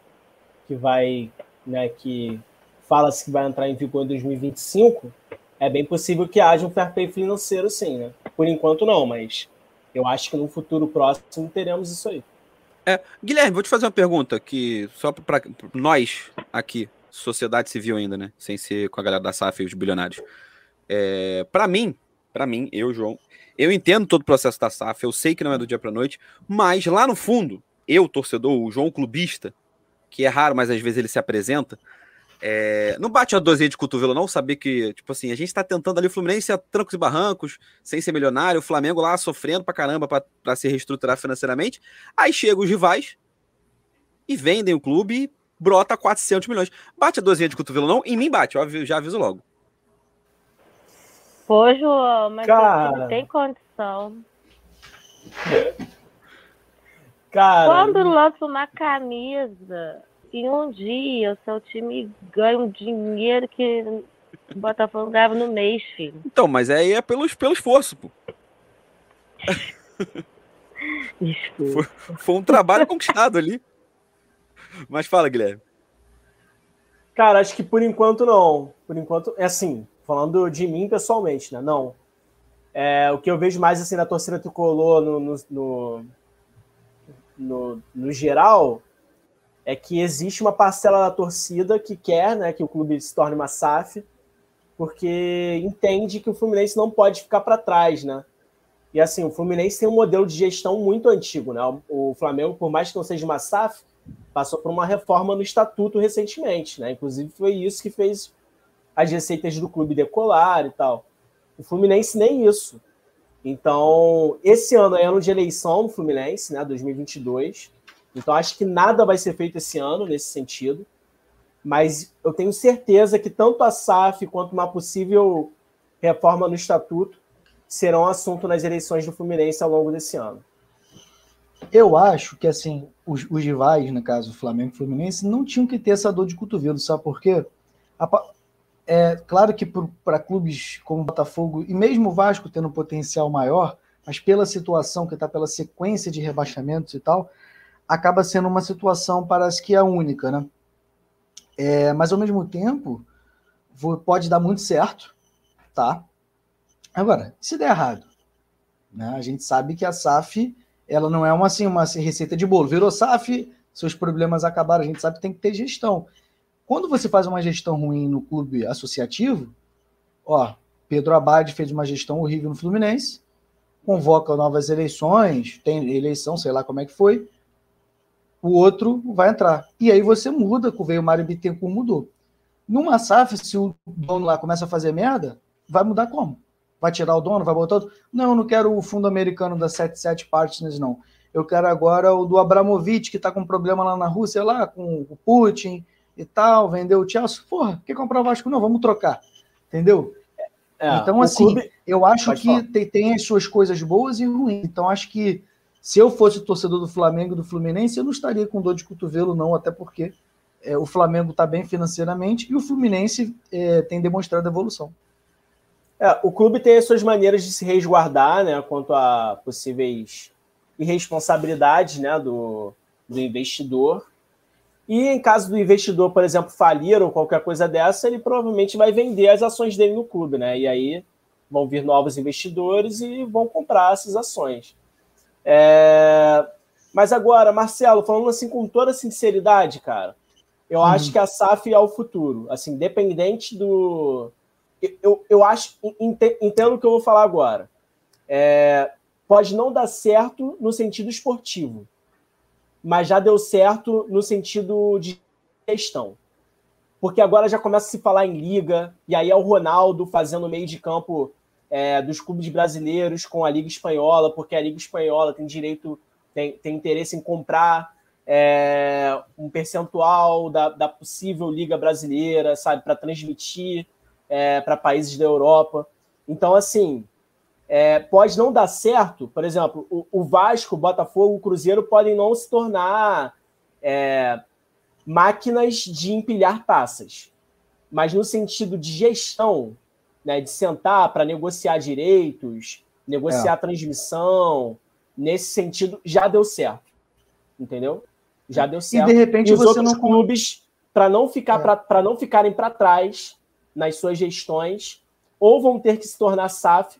que vai, né, que fala-se que vai entrar em vigor em 2025, é bem possível que haja um fair play financeiro, sim, né? Por enquanto não, mas eu acho que no futuro próximo teremos isso aí. É, Guilherme, vou te fazer uma pergunta que só para nós aqui, sociedade civil ainda, né? Sem ser com a galera da SAF e os bilionários. É, para mim, para mim, eu, João, eu entendo todo o processo da SAF, eu sei que não é do dia para noite, mas lá no fundo, eu, torcedor, o João clubista, que é raro, mas às vezes ele se apresenta, é, não bate a dozinha de cotovelo, não, saber que, tipo assim, a gente tá tentando ali o Fluminense a trancos e barrancos, sem ser milionário, o Flamengo lá sofrendo pra caramba pra, pra se reestruturar financeiramente. Aí chegam os rivais e vendem o clube e brota 400 milhões. Bate a dozinha de cotovelo, não? Em mim bate, eu já aviso logo. Pô, João, mas Cara... não tem condição. *laughs* Cara... Quando lança uma camisa em um dia o seu time ganha um dinheiro que o Botafogo ganhava no mês, filho. Então, mas aí é pelo, pelo esforço, pô. Foi, foi um trabalho conquistado ali. Mas fala, Guilherme. Cara, acho que por enquanto não. Por enquanto, é assim, falando de mim pessoalmente, né? Não. É, o que eu vejo mais assim na torcida tricolor no, no, no, no, no geral é que existe uma parcela da torcida que quer né, que o clube se torne uma SAF, porque entende que o Fluminense não pode ficar para trás, né? E assim, o Fluminense tem um modelo de gestão muito antigo, né? O Flamengo, por mais que não seja uma SAF, passou por uma reforma no estatuto recentemente, né? Inclusive foi isso que fez as receitas do clube decolar e tal. O Fluminense nem isso. Então, esse ano é ano de eleição no Fluminense, né? 2022. Então, acho que nada vai ser feito esse ano nesse sentido. Mas eu tenho certeza que tanto a SAF quanto uma possível reforma no estatuto serão assunto nas eleições do Fluminense ao longo desse ano. Eu acho que assim os, os rivais, no caso o Flamengo e Fluminense, não tinham que ter essa dor de cotovelo, sabe por quê? A, é claro que para clubes como o Botafogo e mesmo o Vasco tendo um potencial maior, mas pela situação que está pela sequência de rebaixamentos e tal, acaba sendo uma situação parece que é única, né? É, mas ao mesmo tempo pode dar muito certo, tá? Agora, se der errado, né? A gente sabe que a SAF ela não é uma assim uma receita de bolo. Virou SAF, seus problemas acabaram. A gente sabe que tem que ter gestão. Quando você faz uma gestão ruim no clube associativo, ó, Pedro Abad fez uma gestão horrível no Fluminense, convoca novas eleições, tem eleição, sei lá como é que foi, o outro vai entrar. E aí você muda, veio o Mário Bittencourt, mudou. Numa SAF, se o dono lá começa a fazer merda, vai mudar como? Vai tirar o dono, vai botar outro? Não, eu não quero o fundo americano da 77 Partners, não. Eu quero agora o do Abramovich, que está com problema lá na Rússia, lá com o Putin e tal, vendeu o Chelsea. Porra, quer comprar o Vasco? Não, vamos trocar. Entendeu? É, então, assim, clube... eu acho que tem, tem, as suas coisas boas e ruins. Então, acho que se eu fosse torcedor do Flamengo e do Fluminense, eu não estaria com dor de cotovelo, não, até porque é, o Flamengo está bem financeiramente e o Fluminense é, tem demonstrado evolução. É, o clube tem as suas maneiras de se resguardar, né, quanto a possíveis irresponsabilidades, né, do, do investidor. E em caso do investidor, por exemplo, falir ou qualquer coisa dessa, ele provavelmente vai vender as ações dele no clube, né? E aí vão vir novos investidores e vão comprar essas ações. É... Mas agora, Marcelo, falando assim com toda sinceridade, cara, eu uhum. acho que a SAF é o futuro. Assim, independente do, eu, eu acho, entendo o que eu vou falar agora. É, pode não dar certo no sentido esportivo, mas já deu certo no sentido de gestão. Porque agora já começa a se falar em liga, e aí é o Ronaldo fazendo meio de campo é, dos clubes brasileiros com a Liga Espanhola, porque a Liga Espanhola tem direito, tem, tem interesse em comprar é, um percentual da, da possível Liga Brasileira, sabe, para transmitir é, para países da Europa. Então, assim, é, pode não dar certo. Por exemplo, o, o, Vasco, o Botafogo, o Cruzeiro podem não se tornar é, máquinas de empilhar taças. Mas no sentido de gestão, né, de sentar para negociar direitos, negociar é. transmissão, nesse sentido, já deu certo. Entendeu? Já deu certo. E de repente e os você outros não clubes para não ficar é. para não ficarem para trás nas suas gestões, ou vão ter que se tornar SAF,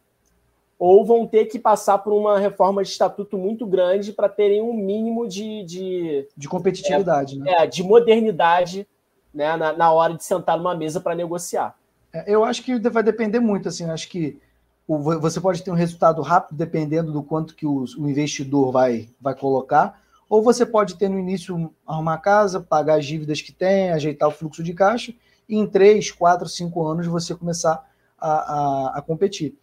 ou vão ter que passar por uma reforma de estatuto muito grande para terem um mínimo de. De, de competitividade, é, né? É, de modernidade né, na, na hora de sentar numa mesa para negociar. É, eu acho que vai depender muito, assim, acho que o, você pode ter um resultado rápido dependendo do quanto que o, o investidor vai, vai colocar, ou você pode ter no início arrumar casa, pagar as dívidas que tem, ajeitar o fluxo de caixa, e em três, quatro, cinco anos você começar a, a, a competir.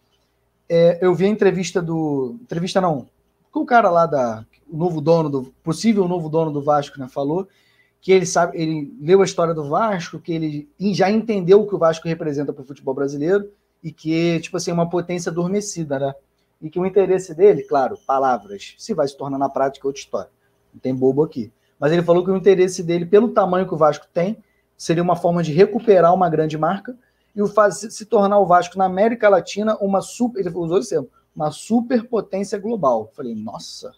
É, eu vi a entrevista do. Entrevista não, com o cara lá da. O novo dono do. possível novo dono do Vasco, né? Falou que ele sabe, ele leu a história do Vasco, que ele já entendeu o que o Vasco representa para o futebol brasileiro e que, tipo assim, é uma potência adormecida, né? E que o interesse dele, claro, palavras, se vai se tornar na prática outra história. Não tem bobo aqui. Mas ele falou que o interesse dele, pelo tamanho que o Vasco tem, seria uma forma de recuperar uma grande marca e o fazer, se tornar o Vasco na América Latina uma super, ele usou esse termo, uma superpotência global. Falei, nossa,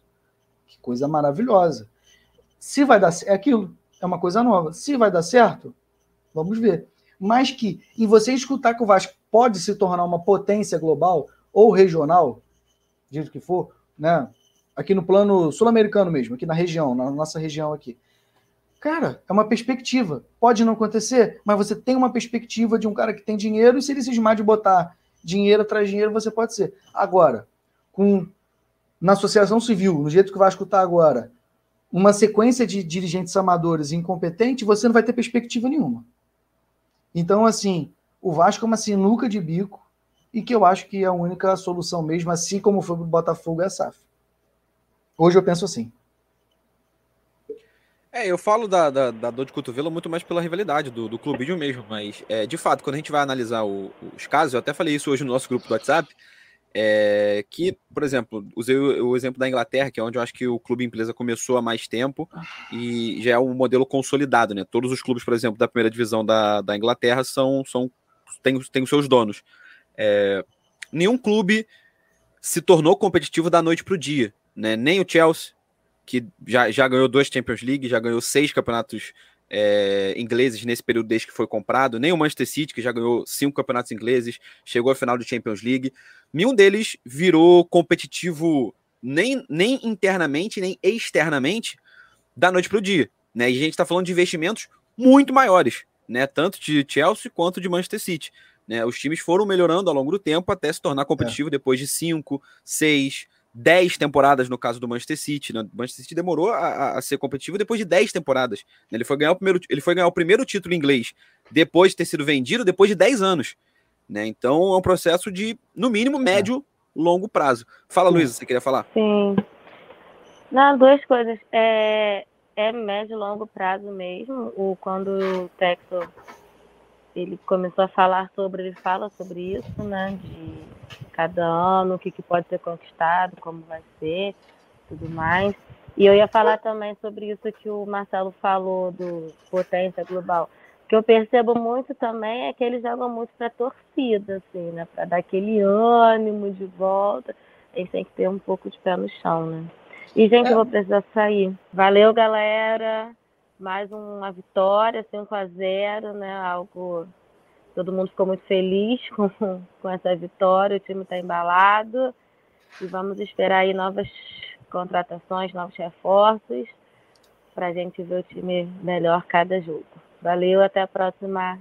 Que coisa maravilhosa. Se vai dar é aquilo, é uma coisa nova. Se vai dar certo, vamos ver. Mas que, em você escutar que o Vasco pode se tornar uma potência global ou regional, dito que for, né? Aqui no plano sul-americano mesmo, aqui na região, na nossa região aqui. Cara, é uma perspectiva. Pode não acontecer, mas você tem uma perspectiva de um cara que tem dinheiro, e se ele se esmar de botar dinheiro atrás dinheiro, você pode ser. Agora, com na associação civil, no jeito que vai escutar agora, uma sequência de dirigentes amadores incompetentes, você não vai ter perspectiva nenhuma. Então, assim, o Vasco é uma sinuca de bico e que eu acho que é a única solução mesmo, assim como foi o Botafogo e a SAF. Hoje eu penso assim. É, eu falo da, da, da, dor de cotovelo muito mais pela rivalidade do, do clubismo mesmo, mas é, de fato, quando a gente vai analisar o, os casos, eu até falei isso hoje no nosso grupo do WhatsApp, é, que, por exemplo, usei o, o, exemplo da Inglaterra, que é onde eu acho que o clube empresa começou há mais tempo e já é um modelo consolidado, né? Todos os clubes, por exemplo, da primeira divisão da, da Inglaterra são, são têm, têm os seus donos. É, nenhum clube se tornou competitivo da noite para o dia, né? Nem o Chelsea, que já, já ganhou dois Champions League, já ganhou seis campeonatos é, ingleses nesse período desde que foi comprado, nem o Manchester City, que já ganhou cinco campeonatos ingleses, chegou à final do Champions League. Nenhum deles virou competitivo nem, nem internamente, nem externamente da noite para o dia. Né? E a gente está falando de investimentos muito maiores, né? tanto de Chelsea quanto de Manchester City. Né? Os times foram melhorando ao longo do tempo até se tornar competitivo é. depois de cinco, seis, 10 temporadas no caso do Manchester City. Né? O Manchester City demorou a, a, ser competitivo depois de 10 temporadas. Ele foi, ganhar o primeiro, ele foi ganhar o primeiro título inglês depois de ter sido vendido, depois de 10 anos. Né? Então é um processo de, no mínimo, médio, longo prazo. Fala, Luísa, você queria falar? Sim. Não, duas coisas. É, é médio e longo prazo mesmo. O, quando o Texas ele começou a falar sobre, ele fala sobre isso, né? De cada ano, o que, que pode ser conquistado, como vai ser, tudo mais. E eu ia falar também sobre isso que o Marcelo falou do potência global. O que eu percebo muito também é que eles jogam muito para torcida, assim, né? Para dar aquele ânimo de volta. Eles têm que ter um pouco de pé no chão, né? E, gente, eu vou precisar sair. Valeu, galera. Mais uma vitória, 5 a 0 né? Algo Todo mundo ficou muito feliz *laughs* com, com essa vitória, o time está embalado e vamos esperar aí novas contratações, novos reforços para a gente ver o time melhor cada jogo. Valeu, até a próxima.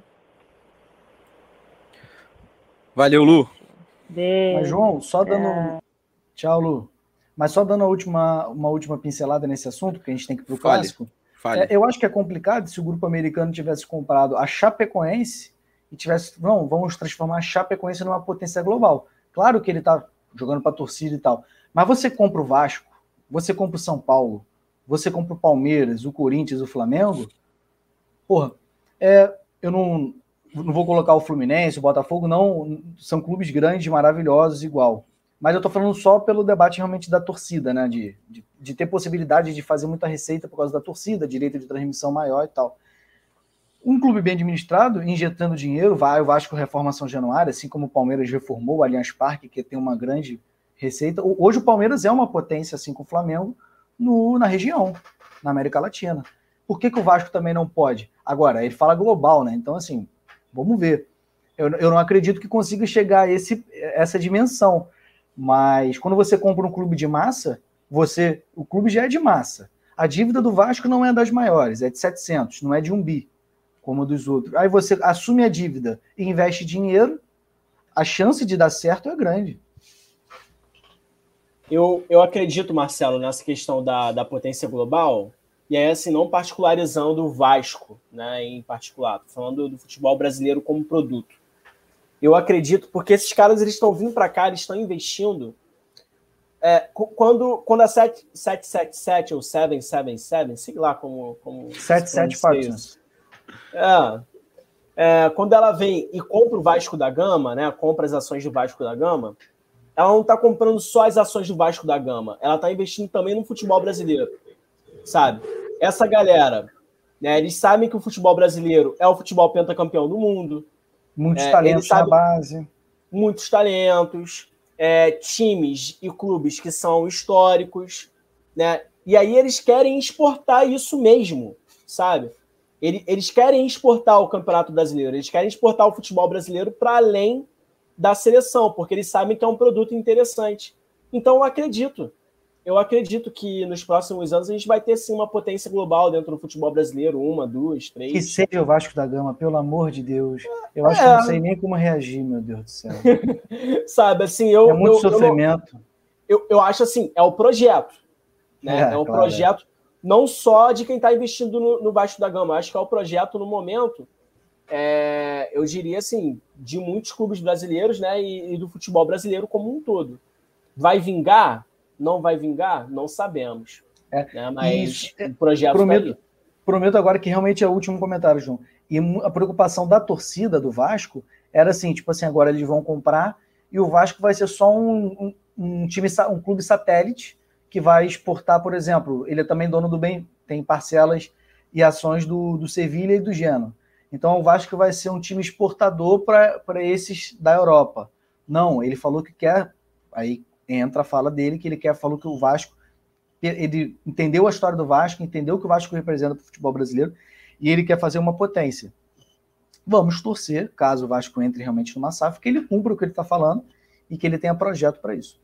Valeu, Lu. Beijo. Mas, João, só dando. É... Tchau, Lu. Mas só dando a última, uma última pincelada nesse assunto, porque a gente tem que ir para o clássico. Fale. É, eu acho que é complicado se o grupo americano tivesse comprado a Chapecoense e tivesse, não, vamos transformar a Chapecoense numa potência global. Claro que ele está jogando para a torcida e tal, mas você compra o Vasco, você compra o São Paulo, você compra o Palmeiras, o Corinthians, o Flamengo, porra, é, eu não, não vou colocar o Fluminense, o Botafogo, não, são clubes grandes, maravilhosos, igual. Mas eu tô falando só pelo debate realmente da torcida, né? De, de, de ter possibilidade de fazer muita receita por causa da torcida, direito de transmissão maior e tal. Um clube bem administrado, injetando dinheiro, vai o Vasco reforma São Januário, assim como o Palmeiras reformou o Allianz Parque, que tem uma grande receita. Hoje o Palmeiras é uma potência, assim como o Flamengo, no, na região, na América Latina. Por que, que o Vasco também não pode? Agora, ele fala global, né? Então, assim, vamos ver. Eu, eu não acredito que consiga chegar a esse, essa dimensão. Mas quando você compra um clube de massa, você o clube já é de massa. A dívida do Vasco não é das maiores, é de 700, não é de um bi como dos outros. Aí você assume a dívida e investe dinheiro, a chance de dar certo é grande. Eu, eu acredito, Marcelo, nessa questão da, da potência global, e aí, assim, não particularizando o Vasco, né, em particular, falando do futebol brasileiro como produto. Eu acredito, porque esses caras eles estão vindo para cá, eles estão investindo. É, quando, quando a 777 ou 777, sei lá como. como 77 Partners. É, é, quando ela vem e compra o Vasco da Gama, né? Compra as ações do Vasco da Gama, ela não está comprando só as ações do Vasco da Gama, ela está investindo também no futebol brasileiro. Sabe? Essa galera, né, eles sabem que o futebol brasileiro é o futebol pentacampeão do mundo. Muitos é, talentos na base. Muitos talentos, é, times e clubes que são históricos, né? E aí eles querem exportar isso mesmo, sabe? Eles querem exportar o Campeonato Brasileiro, eles querem exportar o futebol brasileiro para além da seleção, porque eles sabem que é um produto interessante. Então eu acredito. Eu acredito que nos próximos anos a gente vai ter sim uma potência global dentro do futebol brasileiro, uma, duas, três. Que seja o Vasco da Gama, pelo amor de Deus. Eu acho é. que não sei nem como reagir, meu Deus do céu. *laughs* Sabe, assim, eu. É muito eu, sofrimento. Eu, eu, eu, acho assim, é o projeto. Né? É, é um claro, projeto não só de quem está investindo no, no Vasco da Gama, acho que é o projeto no momento é, eu diria assim, de muitos clubes brasileiros, né, e, e, do futebol brasileiro como um todo. Vai vingar? Não vai vingar? Não sabemos. É, né, mas o projeto tá prometo, tá prometo agora que realmente é o último comentário, João. E a preocupação da torcida do Vasco era assim, tipo assim, agora eles vão comprar e o Vasco vai ser só um, um, um time, um clube satélite que vai exportar, por exemplo, ele é também dono do bem, tem parcelas e ações do, do Sevilha e do Genoa. Então o Vasco vai ser um time exportador para esses da Europa. Não, ele falou que quer. Aí entra a fala dele que ele quer, falou que o Vasco. Ele entendeu a história do Vasco, entendeu o que o Vasco representa para o futebol brasileiro e ele quer fazer uma potência. Vamos torcer, caso o Vasco entre realmente numa SAF, que ele cumpra o que ele está falando e que ele tenha projeto para isso.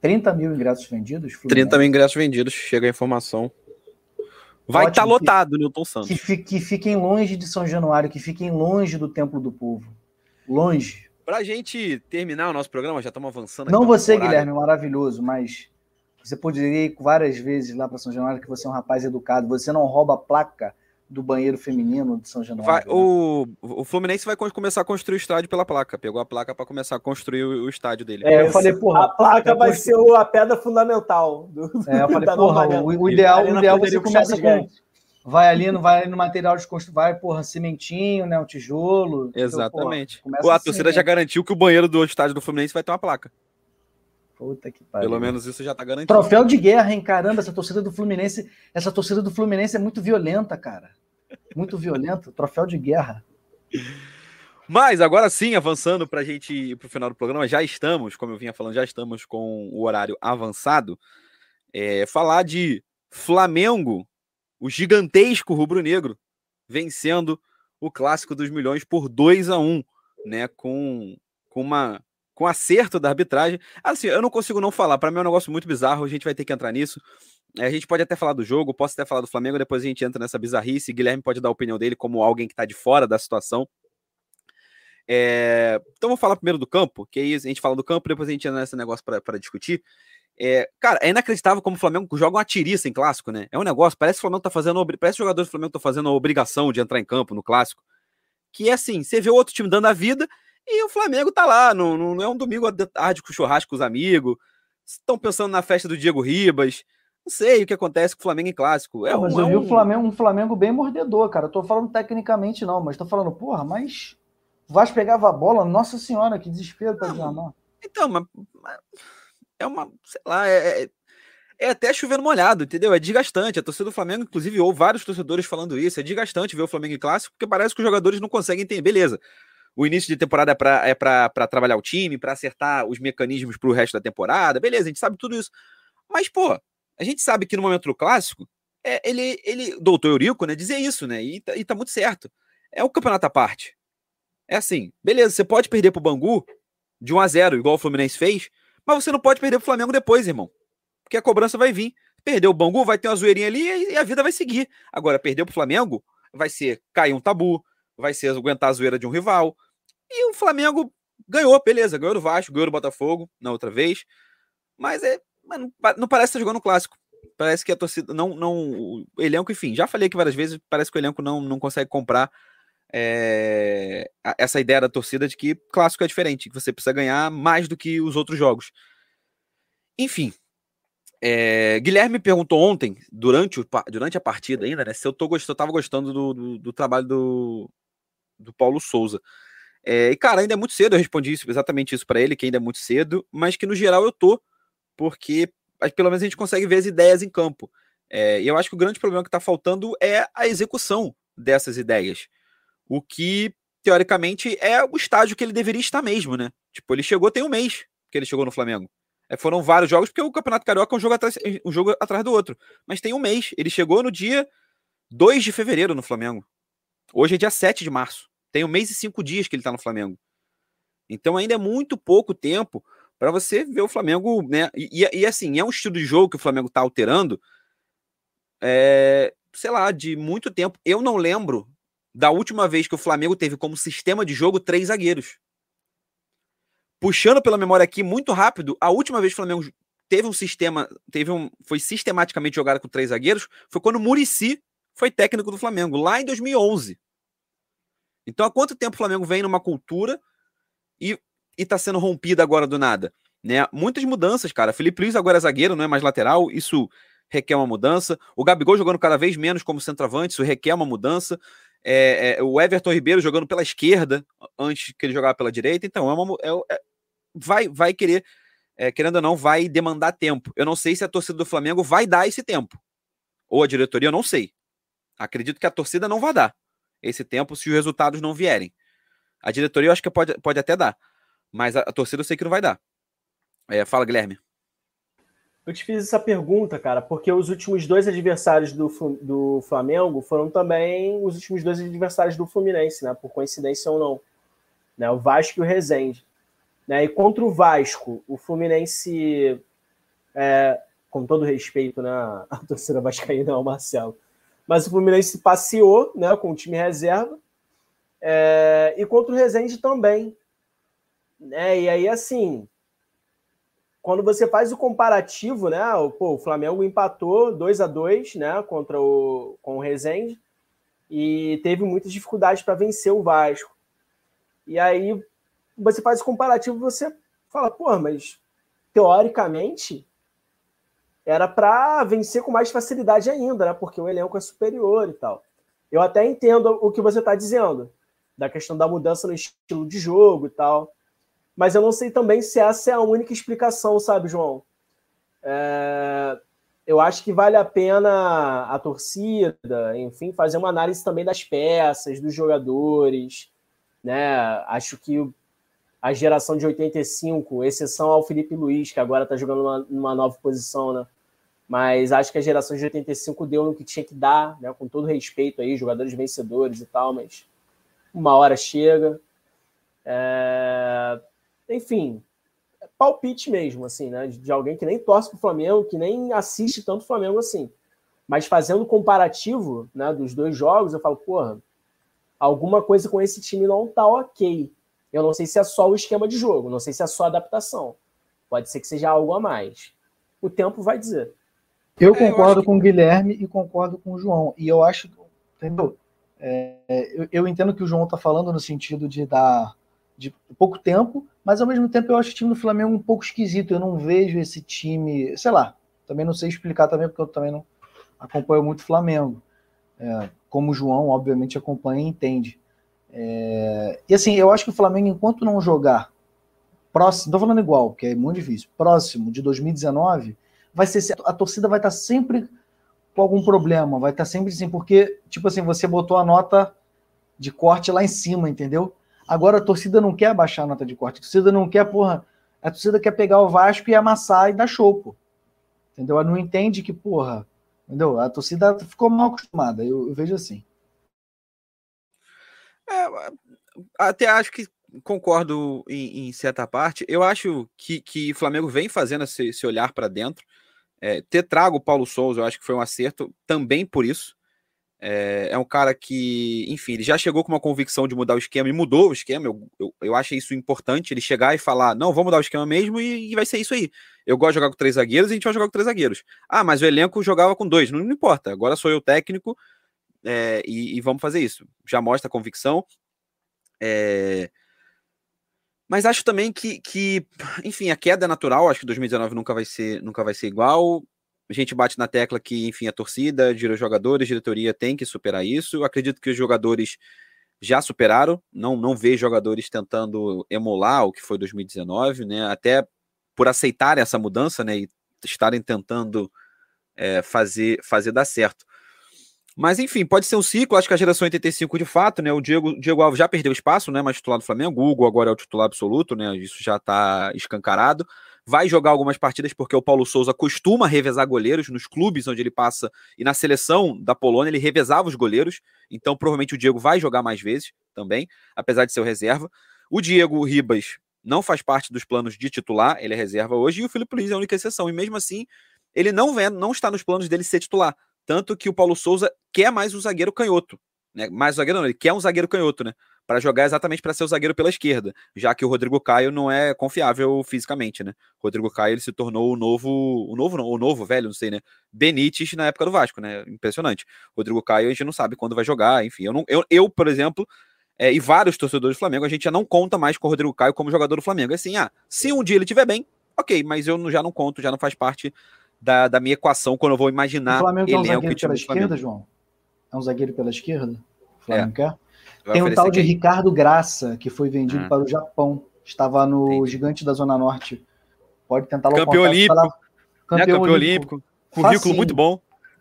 30 mil ingressos vendidos? Fluminense. 30 mil ingressos vendidos, chega a informação. Vai estar tá lotado, que, Newton Santos. Que, que fiquem longe de São Januário, que fiquem longe do Templo do Povo. Longe. Pra gente terminar o nosso programa, já estamos avançando. Não você, Guilherme, maravilhoso, mas você poderia ir várias vezes lá para São Januário, que você é um rapaz educado, você não rouba placa do banheiro feminino de São Januário. Vai, né? o, o Fluminense vai começar a construir o estádio pela placa. Pegou a placa para começar a construir o, o estádio dele. É, eu falei, porra. A placa vai ser a pedra fundamental. Do, é, eu falei, *laughs* porra, o, o, ideal, o ideal você começa com. Vai ali, no, vai no material de construção, vai, porra, cimentinho, né? Um tijolo. Exatamente. Então, porra, a torcida assim, já garantiu que o banheiro do estádio do Fluminense vai ter uma placa. Puta que pariu. Pelo menos isso já tá garantido. Troféu de guerra, hein? Caramba, essa torcida do Fluminense, essa torcida do Fluminense é muito violenta, cara. Muito violenta. Troféu de guerra. Mas agora sim, avançando para a gente ir para o final do programa, já estamos, como eu vinha falando, já estamos com o horário avançado. É, falar de Flamengo, o gigantesco rubro-negro, vencendo o clássico dos milhões por 2 a 1 né? Com, com uma com acerto da arbitragem. Assim, eu não consigo não falar. Para mim é um negócio muito bizarro. A gente vai ter que entrar nisso. É, a gente pode até falar do jogo, posso até falar do Flamengo, depois a gente entra nessa bizarrice. Guilherme pode dar a opinião dele como alguém que está de fora da situação. É... Então vou falar primeiro do campo, que aí a gente fala do campo, depois a gente entra nesse negócio para discutir. É... Cara, é inacreditável como o Flamengo joga uma tiriça em clássico, né? É um negócio, parece que o Flamengo tá fazendo. Parece que jogadores do Flamengo estão fazendo a obrigação de entrar em campo no clássico. Que é assim: você vê o outro time dando a vida e o Flamengo tá lá, não, não é um domingo à tarde com churrasco com os amigos. Estão pensando na festa do Diego Ribas. Não sei o que acontece com o Flamengo em clássico. É, não, mas um, eu é vi um... Flamengo, um Flamengo bem mordedor, cara. Eu tô falando tecnicamente não, mas tô falando, porra, mas o Vasco pegava a bola, nossa senhora, que desespero pra desarmar. Então, mas, mas, é uma, sei lá, é, é, é até chovendo molhado, entendeu? É desgastante. A torcida do Flamengo, inclusive, ou vários torcedores falando isso, é desgastante ver o Flamengo em clássico, porque parece que os jogadores não conseguem entender. Beleza, o início de temporada é para é pra, trabalhar o time, para acertar os mecanismos para o resto da temporada. Beleza, a gente sabe tudo isso. Mas, pô, a gente sabe que no momento do clássico, é, ele, ele, doutor Eurico, né, dizer isso, né? E tá, e tá muito certo. É um campeonato à parte. É assim, beleza, você pode perder pro Bangu de 1 a 0 igual o Fluminense fez, mas você não pode perder pro Flamengo depois, irmão. Porque a cobrança vai vir. Perdeu o Bangu, vai ter uma zoeirinha ali e a vida vai seguir. Agora, perder pro Flamengo vai ser cair um tabu, vai ser aguentar a zoeira de um rival, e o Flamengo ganhou, beleza, ganhou do Vasco, ganhou do Botafogo na outra vez. Mas é. Não parece estar jogando clássico. Parece que a torcida. Não, não, o elenco, enfim, já falei aqui várias vezes, parece que o elenco não, não consegue comprar é, essa ideia da torcida de que clássico é diferente, que você precisa ganhar mais do que os outros jogos. Enfim. É, Guilherme perguntou ontem, durante, o, durante a partida ainda, né, se eu, tô, eu tava gostando do, do, do trabalho do, do Paulo Souza. É, e, cara, ainda é muito cedo, eu respondi isso, exatamente isso para ele, que ainda é muito cedo, mas que no geral eu tô, porque pelo menos a gente consegue ver as ideias em campo. É, e eu acho que o grande problema que está faltando é a execução dessas ideias. O que, teoricamente, é o estágio que ele deveria estar mesmo, né? Tipo, ele chegou tem um mês que ele chegou no Flamengo. É, foram vários jogos, porque o Campeonato Carioca é um jogo, atrás, um jogo atrás do outro. Mas tem um mês. Ele chegou no dia 2 de fevereiro no Flamengo. Hoje é dia 7 de março. Tem um mês e cinco dias que ele tá no Flamengo. Então ainda é muito pouco tempo para você ver o Flamengo, né? E, e, e, assim, é um estilo de jogo que o Flamengo tá alterando, é, sei lá, de muito tempo. Eu não lembro da última vez que o Flamengo teve como sistema de jogo três zagueiros. Puxando pela memória aqui muito rápido, a última vez que o Flamengo teve um sistema, teve um, foi sistematicamente jogado com três zagueiros, foi quando o Murici foi técnico do Flamengo, lá em 2011. Então, há quanto tempo o Flamengo vem numa cultura e está sendo rompida agora do nada? Né? Muitas mudanças, cara. Felipe Luiz agora é zagueiro, não é mais lateral, isso requer uma mudança. O Gabigol jogando cada vez menos como centroavante, isso requer uma mudança. É, é, o Everton Ribeiro jogando pela esquerda antes que ele jogava pela direita. Então, é uma, é, é vai, vai querer, é, querendo ou não, vai demandar tempo. Eu não sei se a torcida do Flamengo vai dar esse tempo. Ou a diretoria, eu não sei. Acredito que a torcida não vai dar esse tempo se os resultados não vierem. A diretoria eu acho que pode, pode até dar. Mas a, a torcida eu sei que não vai dar. É, fala, Guilherme. Eu te fiz essa pergunta, cara, porque os últimos dois adversários do, do Flamengo foram também os últimos dois adversários do Fluminense, né? Por coincidência ou não. Né? O Vasco e o Rezende. Né? E contra o Vasco, o Fluminense, é, com todo respeito, né? A torcida vascaína é o Marcelo. Mas o Fluminense passeou né, com o time reserva. É, e contra o Rezende também. Né? E aí, assim, quando você faz o comparativo, né? O, pô, o Flamengo empatou 2 a 2 né, contra o, com o Rezende e teve muitas dificuldades para vencer o Vasco. E aí você faz o comparativo, você fala, pô, mas teoricamente era para vencer com mais facilidade ainda, né? Porque o elenco é superior e tal. Eu até entendo o que você está dizendo, da questão da mudança no estilo de jogo e tal mas eu não sei também se essa é a única explicação, sabe, João? É, eu acho que vale a pena a torcida, enfim, fazer uma análise também das peças, dos jogadores, né? Acho que a geração de 85, exceção ao Felipe Luiz, que agora está jogando numa, numa, nova posição, né? Mas acho que a geração de 85 deu no que tinha que dar, né? Com todo respeito aí, jogadores vencedores e tal, mas uma hora chega. É enfim, palpite mesmo, assim, né? De alguém que nem torce pro Flamengo, que nem assiste tanto o Flamengo assim. Mas fazendo comparativo né, dos dois jogos, eu falo, porra, alguma coisa com esse time não tá ok. Eu não sei se é só o esquema de jogo, não sei se é só a adaptação. Pode ser que seja algo a mais. O tempo vai dizer. Eu concordo é, eu com o Guilherme e concordo com o João. E eu acho, entendeu? É, eu, eu, entendo que o João está falando no sentido de dar de pouco tempo, mas ao mesmo tempo eu acho o time do Flamengo um pouco esquisito. Eu não vejo esse time, sei lá, também não sei explicar também, porque eu também não acompanho muito o Flamengo. É, como o João, obviamente, acompanha e entende. É, e assim, eu acho que o Flamengo, enquanto não jogar próximo, tô falando igual, que é muito difícil, próximo de 2019, vai ser a torcida vai estar sempre com algum problema, vai estar sempre assim, porque, tipo assim, você botou a nota de corte lá em cima, entendeu? Agora a torcida não quer baixar a nota de corte, a torcida não quer, porra, a torcida quer pegar o Vasco e amassar e dar choco. Entendeu? Ela não entende que, porra, entendeu? A torcida ficou mal acostumada, eu, eu vejo assim. É, até acho que concordo em, em, certa parte. Eu acho que, que o Flamengo vem fazendo esse, esse olhar para dentro. É, ter trago o Paulo Souza, eu acho que foi um acerto também por isso. É, é, um cara que, enfim, ele já chegou com uma convicção de mudar o esquema e mudou o esquema. Eu, eu, eu acho isso importante, ele chegar e falar: não, vamos mudar o esquema mesmo e, e, vai ser isso aí. Eu gosto de jogar com três zagueiros e a gente vai jogar com três zagueiros. Ah, mas o elenco jogava com dois, não, não importa. Agora sou eu técnico é, e, e, vamos fazer isso. Já mostra a convicção. É... Mas acho também que, que, enfim, a queda é natural. Acho que 2019 nunca vai ser, nunca vai ser igual a gente bate na tecla que, enfim, a torcida, os jogadores, diretoria tem que superar isso. Eu acredito que os jogadores já superaram. Não, não vejo jogadores tentando emular o que foi 2019, né? Até por aceitar essa mudança, né? E estarem tentando é, fazer, fazer dar certo. Mas enfim, pode ser um ciclo. Acho que a geração 85 de fato, né? O Diego, Diego Alves já perdeu espaço, né? Mas titular do Flamengo. O Hugo agora é o titular absoluto, né? Isso já está escancarado. Vai jogar algumas partidas porque o Paulo Souza costuma revezar goleiros nos clubes onde ele passa e na seleção da Polônia ele revezava os goleiros. Então provavelmente o Diego vai jogar mais vezes também, apesar de ser o reserva. O Diego Ribas não faz parte dos planos de titular, ele é reserva hoje, e o Felipe Luiz é a única exceção. E mesmo assim, ele não, vem, não está nos planos dele ser titular. Tanto que o Paulo Souza quer mais um zagueiro canhoto. Né? Mais um zagueiro, não, ele quer um zagueiro canhoto, né? Para jogar exatamente para ser o zagueiro pela esquerda, já que o Rodrigo Caio não é confiável fisicamente, né? O Rodrigo Caio ele se tornou o novo, o novo, o novo velho, não sei, né? Benítez na época do Vasco, né? Impressionante. Rodrigo Caio a gente não sabe quando vai jogar, enfim. Eu, não, eu, eu por exemplo, é, e vários torcedores do Flamengo, a gente já não conta mais com o Rodrigo Caio como jogador do Flamengo. É assim, ah, se um dia ele estiver bem, ok, mas eu já não conto, já não faz parte da, da minha equação quando eu vou imaginar o Flamengo é um zagueiro pela esquerda, João? É um zagueiro pela esquerda? O Flamengo é. quer? Tem um tal de Ricardo Graça, que foi vendido ah. para o Japão. Estava no Entendi. Gigante da Zona Norte. Pode tentar lá Campeão olímpico. Campeão, né? Campeão olímpico. olímpico. Currículo facinho. muito bom.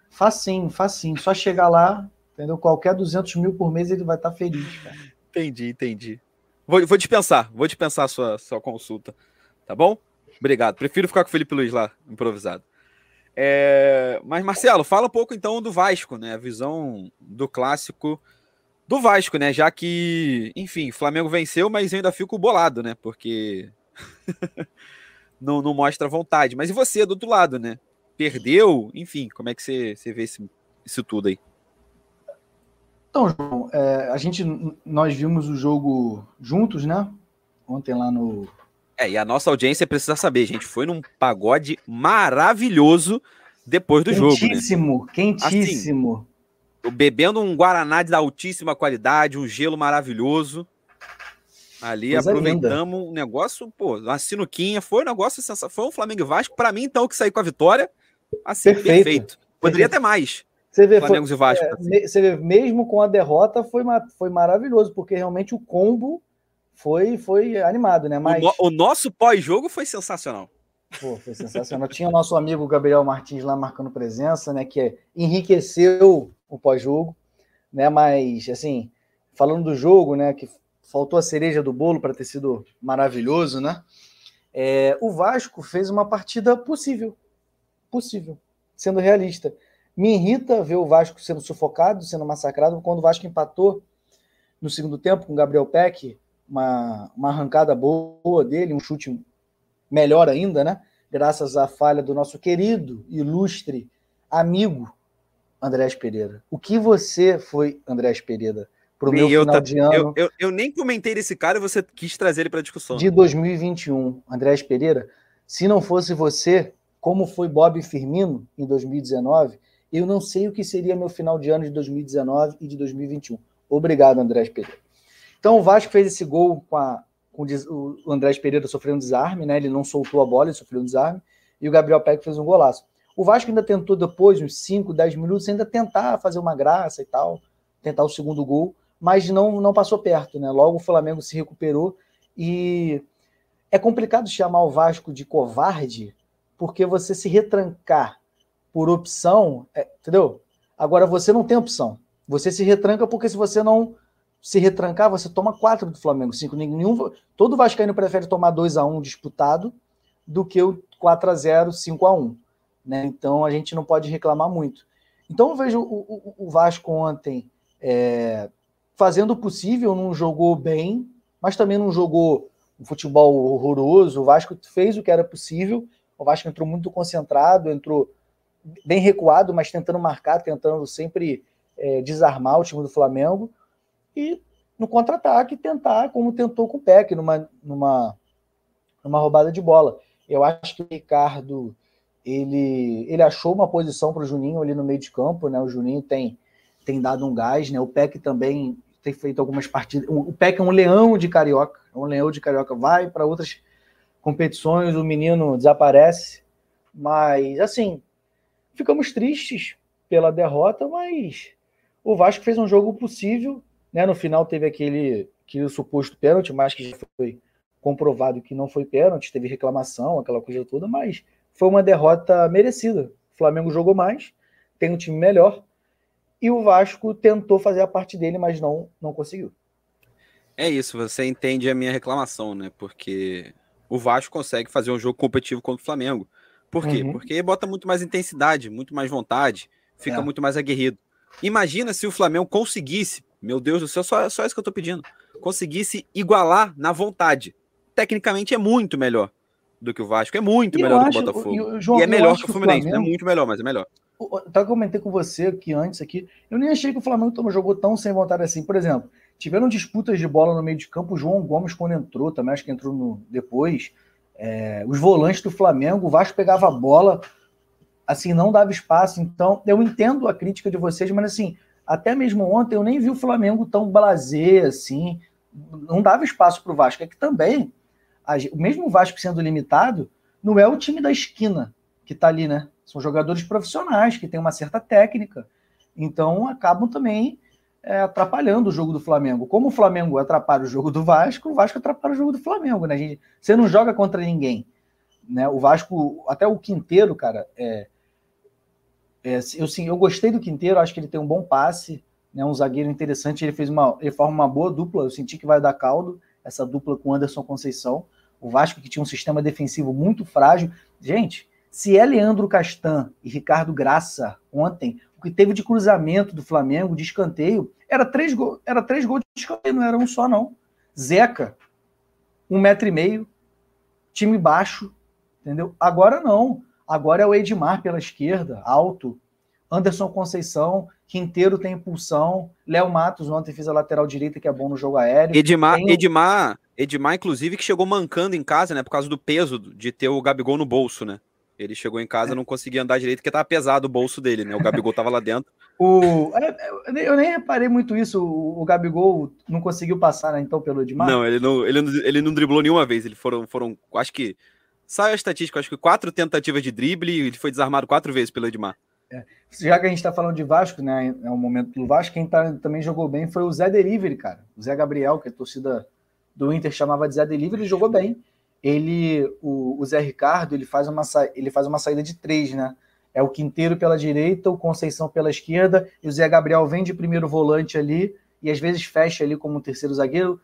Facinho, facinho. Só chegar lá, entendeu? Qualquer 200 mil por mês ele vai estar tá feliz, cara. Entendi, entendi. Vou, vou dispensar, vou dispensar a sua, sua consulta. Tá bom? Obrigado. Prefiro ficar com o Felipe Luiz lá, improvisado. É, mas, Marcelo, fala um pouco então do Vasco, né? A visão do clássico do Vasco, né? Já que, enfim, Flamengo venceu, mas eu ainda fico bolado, né? Porque *laughs* não, não mostra vontade. Mas e você, do outro lado, né? Perdeu, enfim, como é que você, você vê esse, isso tudo aí? Então, João, é, a gente, nós vimos o jogo juntos, né? Ontem lá no, é, e a nossa audiência precisa saber, gente. Foi num pagode maravilhoso depois do quentíssimo, jogo. Quentíssimo, né? quentíssimo. Assim, bebendo um Guaraná de altíssima qualidade, um gelo maravilhoso. Ali Coisa aproveitamos linda. um negócio, pô, uma sinuquinha. Foi um negócio sensacional. Foi um Flamengo e Vasco. Para mim, então, que saiu com a vitória, assim, perfeito. perfeito. Poderia ter mais. Você vê, Flamengo foi, e Vasco. É, assim. Você vê, mesmo com a derrota, foi, foi maravilhoso, porque realmente o combo foi, foi animado, né? Mas... O, no, o nosso pós-jogo foi sensacional. Pô, foi sensacional. Tinha o nosso amigo Gabriel Martins lá marcando presença, né? Que enriqueceu o pós-jogo, né? Mas, assim, falando do jogo, né? Que faltou a cereja do bolo para ter sido maravilhoso, né? É, o Vasco fez uma partida possível. Possível. Sendo realista. Me irrita ver o Vasco sendo sufocado, sendo massacrado, quando o Vasco empatou no segundo tempo com o Gabriel Peck uma, uma arrancada boa dele, um chute melhor ainda, né? Graças à falha do nosso querido, ilustre amigo Andrés Pereira. O que você foi, Andrés Pereira, para o meu eu, final de ano? Eu, eu, eu, nem comentei desse cara e você quis trazer ele para discussão. De 2021, Andrés Pereira. Se não fosse você, como foi Bob Firmino em 2019, eu não sei o que seria meu final de ano de 2019 e de 2021. Obrigado, Andrés Pereira. Então o Vasco fez esse gol com, a, com o Andrés Pereira sofrendo um desarme, né? Ele não soltou a bola, ele sofreu um desarme, e o Gabriel Peck fez um golaço. O Vasco ainda tentou depois, uns 5, 10 minutos, ainda tentar fazer uma graça e tal, tentar o segundo gol, mas não, não passou perto, né? Logo o Flamengo se recuperou e é complicado chamar o Vasco de covarde, porque você se retrancar por opção, é, entendeu? Agora você não tem opção. Você se retranca porque se você não se retrancar, você toma quatro do Flamengo, cinco. Nenhum, todo Vascaíno prefere tomar 2 a 1 um disputado do que o 4 a 0 5 a 1 né? Então a gente não pode reclamar muito. Então eu vejo o, o, o Vasco ontem é, fazendo o possível, não jogou bem, mas também não jogou um futebol horroroso. O Vasco fez o que era possível. O Vasco entrou muito concentrado, entrou bem recuado, mas tentando marcar, tentando sempre é, desarmar o time do Flamengo e no contra-ataque tentar, como tentou com o Peck, numa, numa, numa roubada de bola. Eu acho que o Ricardo ele, ele achou uma posição para o Juninho ali no meio de campo, né? O Juninho tem, tem dado um gás, né? O Peck também tem feito algumas partidas. O Peck é um leão de carioca, é um leão de carioca, vai para outras competições, o menino desaparece. Mas assim, ficamos tristes pela derrota, mas o Vasco fez um jogo possível né? No final teve aquele, aquele suposto pênalti, mas que já foi comprovado que não foi pênalti, teve reclamação, aquela coisa toda, mas foi uma derrota merecida. O Flamengo jogou mais, tem um time melhor e o Vasco tentou fazer a parte dele, mas não, não conseguiu. É isso, você entende a minha reclamação, né? Porque o Vasco consegue fazer um jogo competitivo contra o Flamengo. Por quê? Uhum. Porque bota muito mais intensidade, muito mais vontade, fica é. muito mais aguerrido. Imagina se o Flamengo conseguisse, meu Deus do céu, só, só isso que eu tô pedindo, conseguisse igualar na vontade. Tecnicamente é muito melhor do que o Vasco, é muito melhor do que o Botafogo. E, João, e é melhor que o Fluminense, Flamengo... é muito melhor, mas é melhor. Tá comentei com você aqui antes aqui, eu nem achei que o Flamengo jogou tão sem vontade assim. Por exemplo, tiveram disputas de bola no meio de campo, o João Gomes quando entrou, também acho que entrou no, depois. É, os volantes do Flamengo, o Vasco pegava a bola, assim, não dava espaço. Então, eu entendo a crítica de vocês, mas assim, até mesmo ontem eu nem vi o Flamengo tão blazer assim, não dava espaço para o Vasco. É que também, a, o mesmo Vasco sendo limitado, não é o time da esquina que está ali, né? São jogadores profissionais que têm uma certa técnica. Então acabam também é, atrapalhando o jogo do Flamengo. Como o Flamengo atrapalha o jogo do Vasco, o Vasco atrapalha o jogo do Flamengo, né? Gente, você não joga contra ninguém. Né? O Vasco, até o Quinteiro, cara, é, é, eu, sim, eu gostei do Quinteiro, acho que ele tem um bom passe, né? um zagueiro interessante, ele fez uma, ele forma uma boa dupla, eu senti que vai dar caldo, essa dupla com Anderson Conceição. O Vasco que tinha um sistema defensivo muito frágil. Gente, se é Leandro Castan e Ricardo Graça ontem, o que teve de cruzamento do Flamengo, de escanteio, era três, era três gols de escanteio, não era um só, não. Zeca, um metro e meio, time baixo, entendeu? Agora não. Agora é o Edmar pela esquerda, alto. Anderson Conceição, Quinteiro tem impulsão. Léo Matos ontem fez a lateral direita, que é bom no jogo aéreo. Edmar, tem... Edmar, Edmar, inclusive, que chegou mancando em casa, né? Por causa do peso de ter o Gabigol no bolso, né? Ele chegou em casa, não conseguia andar direito porque tava pesado o bolso dele, né? O Gabigol tava lá dentro. *laughs* o, eu nem reparei muito isso. O, Gabigol não conseguiu passar, né, então, pelo Edmar? Não, ele não, ele, não, ele não driblou nenhuma vez. Ele foram, foram, acho que. Sai a estatística, acho que quatro tentativas de drible e ele foi desarmado quatro vezes pelo Edmar. É. Já que a gente está falando de Vasco, né? É um momento do Vasco, quem tá, também jogou bem foi o Zé Delivery, cara. O Zé Gabriel, que a torcida do Inter chamava de Zé Delivery, ele jogou bem ele, o, o Zé Ricardo, ele faz, uma, ele faz uma saída de três, né? É o Quinteiro pela direita, o Conceição pela esquerda, e o Zé Gabriel vem de primeiro volante ali, e às vezes fecha ali como terceiro zagueiro,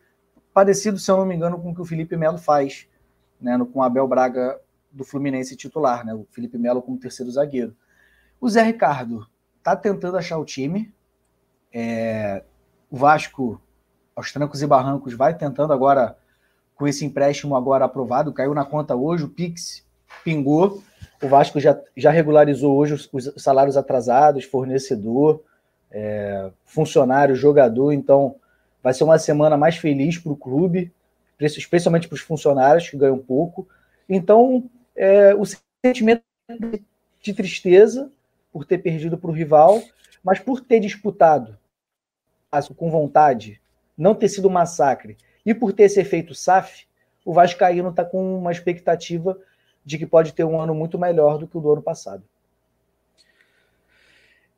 parecido, se eu não me engano, com o que o Felipe Melo faz, né? Com Abel Braga do Fluminense titular, né? O Felipe Melo como terceiro zagueiro. O Zé Ricardo tá tentando achar o time. É, o Vasco, aos trancos e barrancos, vai tentando agora com esse empréstimo agora aprovado, caiu na conta hoje, o Pix pingou, o Vasco já, já regularizou hoje os, os salários atrasados, fornecedor, é, funcionário, jogador, então vai ser uma semana mais feliz para o clube, especialmente para os funcionários que ganham pouco. Então, é, o sentimento de tristeza por ter perdido para o rival, mas por ter disputado com vontade, não ter sido um massacre e por ter esse efeito SAF, o Vascaíno está com uma expectativa de que pode ter um ano muito melhor do que o do ano passado.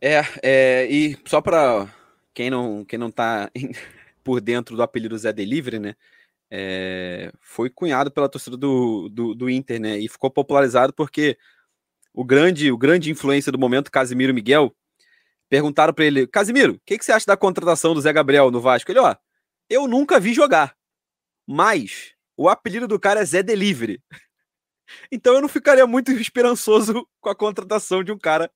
É, é e só para quem não quem não está *laughs* por dentro do apelido Zé Delivery, né? É, foi cunhado pela torcida do, do, do, Inter, né? E ficou popularizado porque o grande o grande influência do momento, Casimiro Miguel, perguntaram para ele: Casimiro, o que, que, você acha da contratação do Zé Gabriel no Vasco? Ele, ó, eu nunca vi jogar, mas o apelido do cara é Zé Delivery. *laughs* Então eu não ficaria muito esperançoso com a contratação de um cara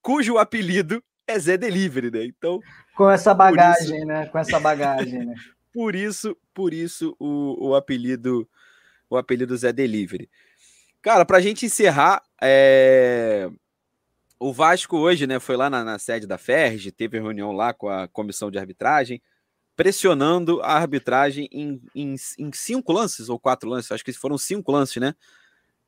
cujo apelido é Zé Delivery, né? Então. Com essa bagagem, isso... né? Com essa bagagem, né? *laughs* por isso, por isso o, o apelido, o apelido Zé Delivery. Cara, pra gente encerrar, é... o Vasco hoje, né, foi lá na, na sede da FERJ, teve reunião lá com a comissão de arbitragem pressionando a arbitragem em, em, em, cinco lances ou quatro lances, acho que foram cinco lances, né?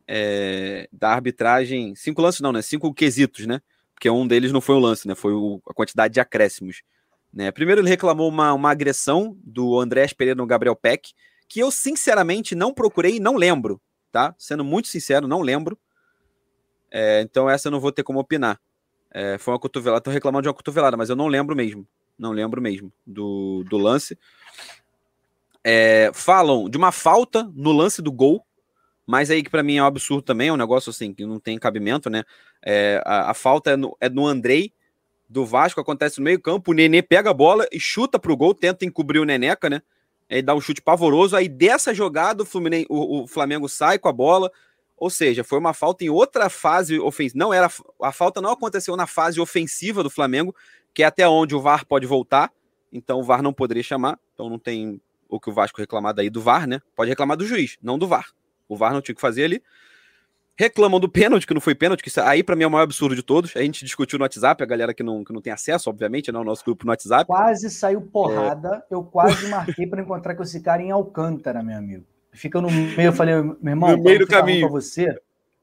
É, da arbitragem, cinco lances não, né? Cinco quesitos, né? Porque um deles não foi o lance, né? Foi o, a quantidade de acréscimos. Né? Primeiro ele reclamou uma, uma agressão do Andrés Pereira no Gabriel Peck, que eu sinceramente não procurei e não lembro, tá? Sendo muito sincero, não lembro. É, então essa eu não vou ter como opinar. É, foi uma cotovelada, tô reclamando de uma cotovelada, mas eu não lembro mesmo não lembro mesmo do, do lance. É, falam de uma falta no lance do gol, mas aí que para mim é um absurdo também, é um negócio assim que não tem cabimento, né? É, a, a, falta é no, é no Andrei, do Vasco acontece no meio-campo, o Nenê pega a bola e chuta pro gol, tenta encobrir o Neneca, né? Aí dá um chute pavoroso, aí dessa jogada o, Fluminense, o, o Flamengo sai com a bola, ou seja, foi uma falta em outra fase ofensiva. Não era a falta não aconteceu na fase ofensiva do Flamengo, que é até onde o VAR pode voltar. Então o VAR não poderia chamar. Então não tem o que o Vasco reclamar daí do VAR, né? Pode reclamar do juiz, não do VAR. O VAR não tinha que fazer ali. Reclamam do pênalti, que não foi pênalti, que aí para mim é o maior absurdo de todos. A gente discutiu no WhatsApp, a galera que não, que não tem acesso, obviamente, né? O nosso grupo no WhatsApp. Quase saiu porrada. É... Eu quase marquei para encontrar com esse cara em Alcântara, meu amigo. Fica no meio, eu falei, meu irmão, no meio do caminho. Pra você,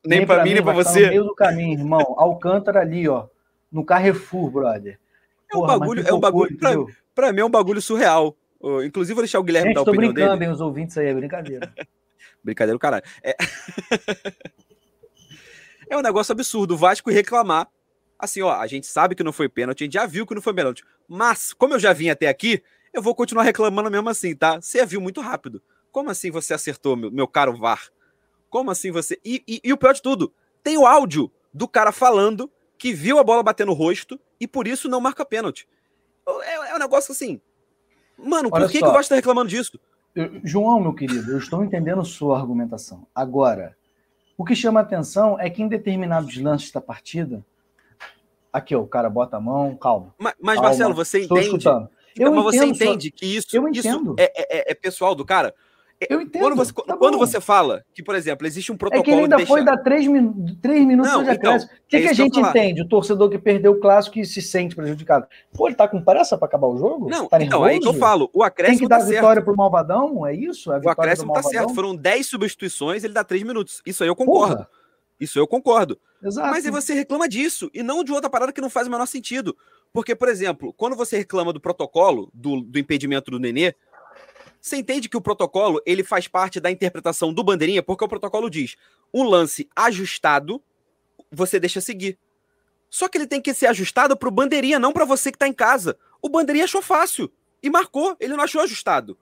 nem, nem para mim, nem para você. No meio do caminho, irmão. Alcântara ali, ó, no Carrefour, brother. É um Porra, bagulho, é um bagulho para mim é um bagulho surreal. inclusive, vou deixar o Guilherme Gente, dar a opinião dele. Tô brincando, hein, os ouvintes aí, é brincadeira. *laughs* brincadeira, caralho. É... *laughs* é um negócio absurdo o Vasco reclamar. Assim, ó, a gente sabe que não foi pênalti, a gente já viu que não foi pênalti. Mas, como eu já vim até aqui, eu vou continuar reclamando mesmo assim, tá? Você viu muito rápido. Como assim você acertou, meu, meu caro VAR? Como assim você. E, e, e, o pior de tudo, tem o áudio do cara falando que viu a bola bater no rosto e por isso não marca pênalti. É, é um negócio assim. Mano, Olha por que, que o Vasco tá reclamando disso? Eu, João, meu querido, eu estou entendendo sua argumentação. Agora, o que chama atenção é que em determinados lances da partida. Aqui, ó, o cara bota a mão, calma. Mas, mas calma, Marcelo, você entende. Então, eu mas você entende que isso, isso é, é, é pessoal do cara? Eu entendo. Quando você, tá quando você fala que, por exemplo, existe um protocolo. É que ele ainda foi dar três, min três minutos não, de então, acréscimo. o que, é que a gente entende? O torcedor que perdeu o clássico e se sente prejudicado. Pô, ele tá com pressa para acabar o jogo? Não, tá então, é aí que eu falo. O acréscimo. Tem que dar tá vitória certo. pro Malvadão? É isso? o acréscimo tá certo. Foram 10 substituições, ele dá três minutos. Isso aí eu concordo. Porra. Isso eu concordo. Exato. Mas aí você reclama disso e não de outra parada que não faz o menor sentido. Porque, por exemplo, quando você reclama do protocolo, do, do impedimento do Nenê, você entende que o protocolo ele faz parte da interpretação do bandeirinha, porque o protocolo diz: um lance ajustado, você deixa seguir. Só que ele tem que ser ajustado para o bandeirinha, não para você que está em casa. O bandeirinha achou fácil e marcou, ele não achou ajustado.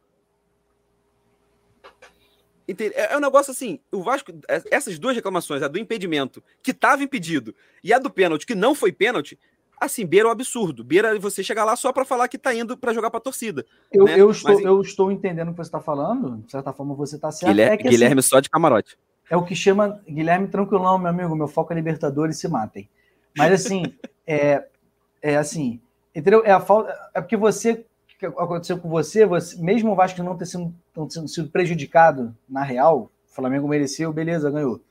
É, é um negócio assim, o Vasco, é, essas duas reclamações, a do impedimento, que estava impedido, e a do pênalti, que não foi pênalti, assim, beira o absurdo. Beira você chegar lá só para falar que tá indo para jogar para torcida. Eu, né? eu, estou, Mas, eu estou entendendo o que você está falando, de certa forma você está certo. Guilherme, é que, Guilherme assim, só de camarote. É o que chama Guilherme tranquilão, meu amigo, meu foco é Libertadores se matem. Mas assim, *laughs* é, é assim, entendeu? É a falta, é porque você que aconteceu com você, você mesmo o Vasco não ter sido, não ter sido prejudicado na real, o Flamengo mereceu, beleza, ganhou.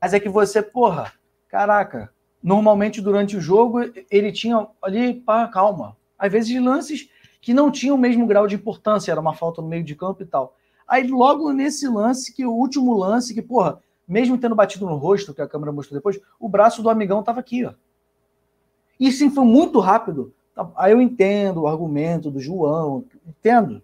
Mas é que você, porra, caraca, normalmente durante o jogo ele tinha ali, pá, calma. Às vezes lances que não tinham o mesmo grau de importância, era uma falta no meio de campo e tal. Aí logo nesse lance, que o último lance, que, porra, mesmo tendo batido no rosto, que a câmera mostrou depois, o braço do amigão tava aqui, ó. E sim, foi muito rápido. Aí eu entendo o argumento do João, entendo.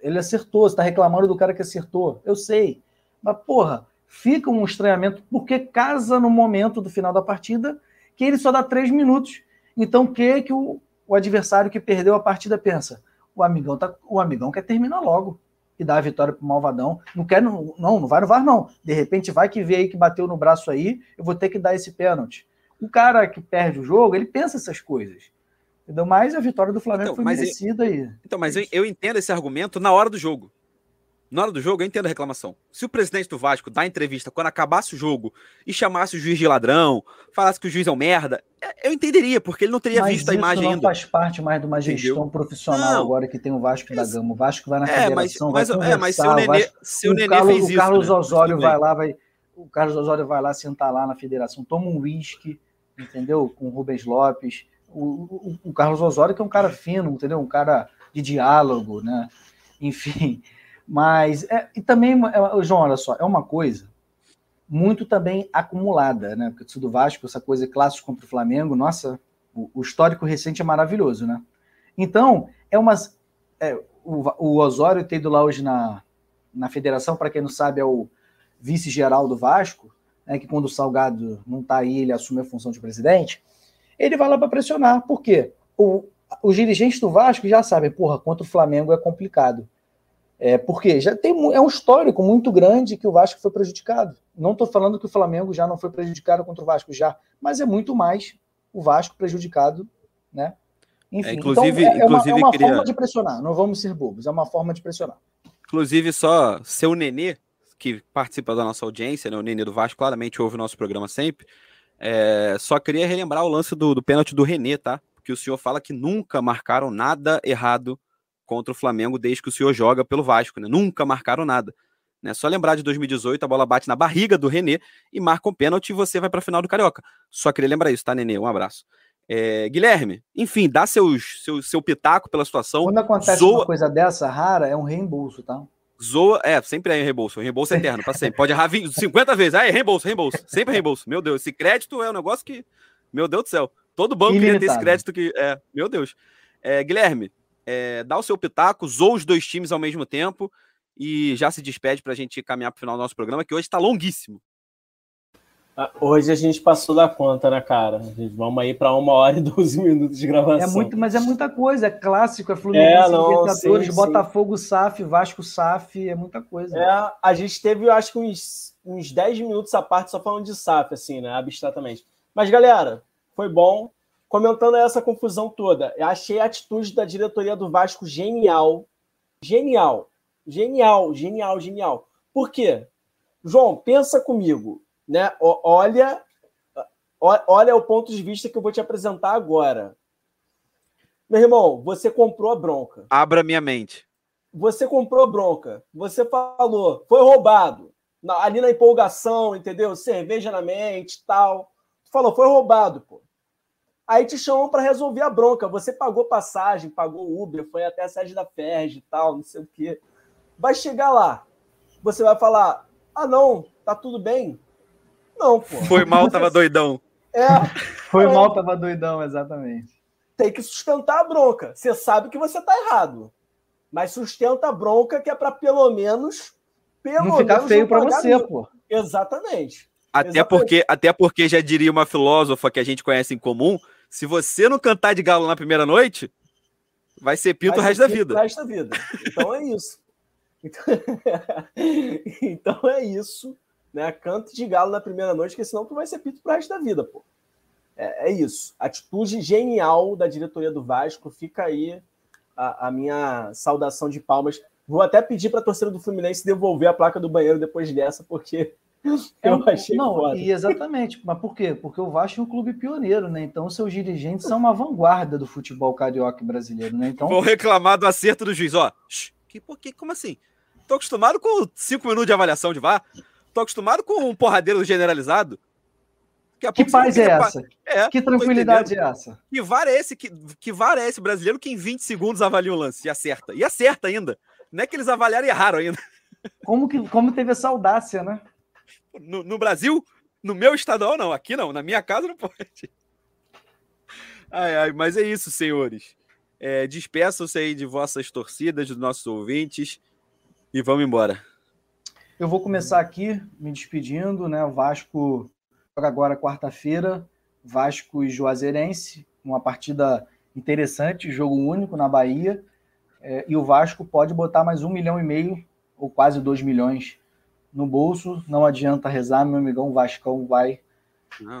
Ele acertou, você está reclamando do cara que acertou. Eu sei. Mas, porra, fica um estranhamento, porque casa no momento do final da partida que ele só dá três minutos. Então, o que, que o, o adversário que perdeu a partida pensa? O amigão, tá, o amigão quer terminar logo e dar a vitória para o Malvadão. Não quer, não, não, não vai no VAR, não. De repente vai que vê aí que bateu no braço aí, eu vou ter que dar esse pênalti. O cara que perde o jogo, ele pensa essas coisas. Entendeu? Mas a vitória do Flamengo então, foi merecida eu, aí. Então, mas eu, eu entendo esse argumento na hora do jogo na hora do jogo, eu entendo a reclamação. Se o presidente do Vasco dá entrevista quando acabasse o jogo e chamasse o juiz de ladrão, falasse que o juiz é um merda, é, eu entenderia, porque ele não teria Mas visto a imagem não ainda. faz parte mais de uma gestão Entendeu? profissional não. agora que tem o Vasco da Gama. O Vasco vai na é, federação, mas, vai mas, é, mas se o Nenê, Vasco, o Nenê Carlos, fez isso, o Carlos né? Osório vai lá, vai, o Carlos Osório vai lá sentar lá na federação, toma um uísque, entendeu? Com o Rubens Lopes. O, o, o Carlos Osório que é um cara fino, entendeu? Um cara de diálogo, né? Enfim, mas, é, e também, é, João, olha só, é uma coisa muito também acumulada, né? Porque do Vasco, essa coisa clássico contra o Flamengo, nossa, o, o histórico recente é maravilhoso, né? Então, é umas. É, o, o Osório ter ido lá hoje na, na federação, para quem não sabe, é o vice-geral do Vasco, né, que quando o Salgado não está aí, ele assume a função de presidente, ele vai lá para pressionar. Por quê? O, os dirigentes do Vasco já sabem, porra, contra o Flamengo é complicado. É, porque já tem é um histórico muito grande que o Vasco foi prejudicado. Não estou falando que o Flamengo já não foi prejudicado contra o Vasco, já, mas é muito mais o Vasco prejudicado né? Enfim, é, inclusive, então é, é uma, é uma queria... forma de pressionar, não vamos ser bobos, é uma forma de pressionar. Inclusive, só seu Nenê, que participa da nossa audiência, né, o Nenê do Vasco, claramente ouve o nosso programa sempre, é, só queria relembrar o lance do, do pênalti do Renê, tá? Porque o senhor fala que nunca marcaram nada errado contra o Flamengo desde que o senhor joga pelo Vasco, né? Nunca marcaram nada. Né? Só lembrar de 2018, a bola bate na barriga do Renê e marca um pênalti e você vai para a final do Carioca. Só queria lembrar isso, tá, Nenê? Um abraço. É, Guilherme, enfim, dá seus, seu, seu pitaco pela situação. Quando acontece zoa... uma coisa dessa rara, é um reembolso, tá? Zoa, é, sempre é reembolso, reembolso é eterno, para sempre. Pode errar 20, 50 vezes, ah, é reembolso, reembolso, sempre reembolso. Meu Deus, esse crédito é um negócio que, meu Deus do céu, todo banco queria ter esse crédito que, é, meu Deus. É, Guilherme, é, dá o seu pitaco, zoa os dois times ao mesmo tempo e já se despede para a gente caminhar para o final do nosso programa, que hoje está longuíssimo. Ah, hoje a gente passou da conta, né, cara? Vamos aí para uma hora e 12 minutos de gravação. É muito, mas é muita coisa. É clássico, é Fluminense, é, não, Libertadores, sim, Botafogo, sim. SAF, Vasco, SAF, é muita coisa. É, a gente teve, eu acho que uns, uns 10 minutos à parte só falando de SAF, assim, né, abstratamente. Mas, galera, foi bom. Comentando essa confusão toda, eu achei a atitude da diretoria do Vasco genial. Genial. Genial, genial, genial. Por quê? João, pensa comigo né? Olha, olha o ponto de vista que eu vou te apresentar agora. Meu irmão, você comprou a bronca. Abra minha mente. Você comprou a bronca. Você falou, foi roubado. Ali na empolgação, entendeu? Cerveja na mente tal. falou, foi roubado, pô. Aí te chamam para resolver a bronca. Você pagou passagem, pagou Uber, foi até a sede da Ferg e tal, não sei o quê. Vai chegar lá. Você vai falar: ah, não, tá tudo bem. Não, pô. Foi mal, tava *laughs* doidão. É. Foi mal, tava doidão, exatamente. Tem que sustentar a bronca. Você sabe que você tá errado. Mas sustenta a bronca que é para pelo menos. Pelo não ficar feio para você, pô. Exatamente. Até Exatamente. porque, até porque já diria uma filósofa que a gente conhece em comum: se você não cantar de galo na primeira noite, vai ser pinto vai o resto da vida. O resto da vida. Então é isso. Então, *laughs* então é isso né? Canto de galo na primeira noite, porque senão tu vai ser pito pro resto da vida, pô. É, é isso. Atitude genial da diretoria do Vasco. Fica aí a, a minha saudação de palmas. Vou até pedir para a torcida do Fluminense devolver a placa do banheiro depois dessa, porque *laughs* é eu achei Não, foda. e exatamente. Mas por quê? Porque o Vasco é um clube pioneiro, né? Então seus dirigentes são uma vanguarda do futebol carioca brasileiro, né? Então... Vou reclamar do acerto do juiz, ó. Que, por que, como assim? Tô acostumado com cinco minutos de avaliação de VAR tô acostumado com um porradeiro generalizado. Que paz é essa? É, que tranquilidade é essa? Que VAR é esse, que, que VAR é esse brasileiro que em 20 segundos avalia o lance e acerta? E acerta ainda. Não é que eles avaliaram e erraram ainda. Como, que, como teve essa audácia, né? No, no Brasil, no meu estadual, não. Aqui não. Na minha casa não pode. Ai, ai, mas é isso, senhores. É, Despeçam-se aí de vossas torcidas, dos nossos ouvintes e vamos embora. Eu vou começar aqui me despedindo, né? O Vasco joga agora quarta-feira, Vasco e Juazeirense, uma partida interessante, jogo único na Bahia. É, e o Vasco pode botar mais um milhão e meio, ou quase dois milhões, no bolso. Não adianta rezar, meu amigão, o Vascão vai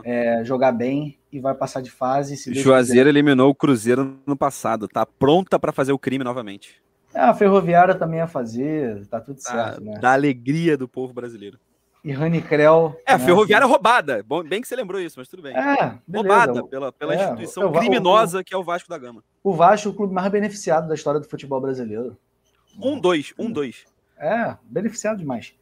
é, jogar bem e vai passar de fase. Juazeiro eliminou o Cruzeiro no passado, tá pronta para fazer o crime novamente. É, a Ferroviária também ia fazer, tá tudo certo, né? Da alegria do povo brasileiro. E Rani Creu. É, a né? Ferroviária roubada. Bom, bem que você lembrou isso, mas tudo bem. É. Roubada pela, pela é, instituição criminosa o, que é o Vasco da Gama. O Vasco é o clube mais beneficiado da história do futebol brasileiro. Um, dois, um, dois. É, beneficiado demais.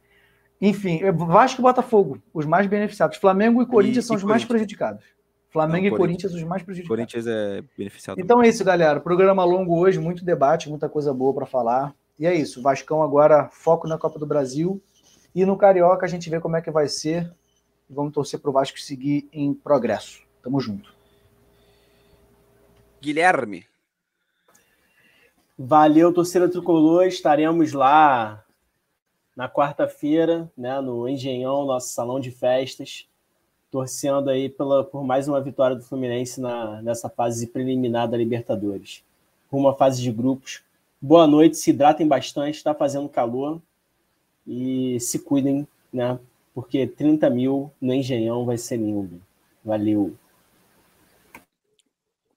Enfim, é Vasco e Botafogo, os mais beneficiados. Flamengo e Corinthians e, são e os mais prejudicados. Flamengo Não, e Corinthians os mais prejudicados. Corinthians é beneficiado. Então é isso, galera. Programa longo hoje, muito debate, muita coisa boa para falar. E é isso. Vascão agora foco na Copa do Brasil e no Carioca a gente vê como é que vai ser. Vamos torcer para o Vasco seguir em progresso. Tamo junto. Guilherme. Valeu, torcida tricolor. Estaremos lá na quarta-feira, né, no Engenhão, nosso salão de festas torcendo aí pela, por mais uma vitória do Fluminense na, nessa fase preliminar da Libertadores. Rumo à fase de grupos. Boa noite, se hidratem bastante, está fazendo calor e se cuidem, né? Porque 30 mil no Engenhão vai ser lindo. Valeu.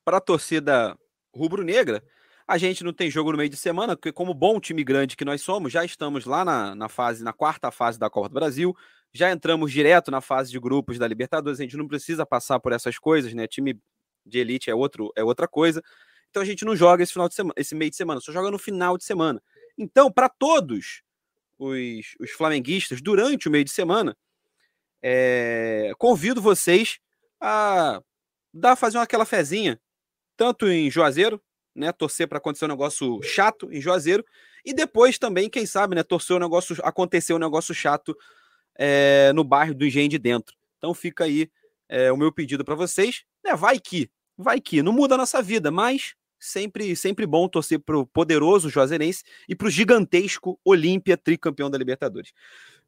para a torcida rubro-negra, a gente não tem jogo no meio de semana, porque como bom time grande que nós somos, já estamos lá na, na fase, na quarta fase da Copa do Brasil, já entramos direto na fase de grupos da Libertadores, a gente não precisa passar por essas coisas, né? Time de elite é, outro, é outra coisa. Então a gente não joga esse final de semana, esse meio de semana, só joga no final de semana. Então, para todos os, os flamenguistas, durante o meio de semana, é, convido vocês a dar fazer aquela fezinha, tanto em Juazeiro, né, torcer para acontecer um negócio chato em Juazeiro, e depois também, quem sabe, né, torcer um negócio, acontecer um negócio chato é, no bairro do Engenho de Dentro. Então fica aí é, o meu pedido para vocês, né, vai que, vai que, não muda a nossa vida, mas sempre sempre bom torcer para o poderoso Juazeirense e para o gigantesco Olímpia, tricampeão da Libertadores.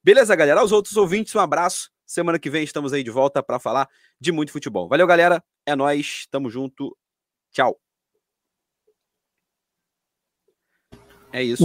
Beleza, galera? Aos outros ouvintes, um abraço. Semana que vem estamos aí de volta para falar de muito futebol. Valeu, galera. É nós. Tamo junto. Tchau. É isso.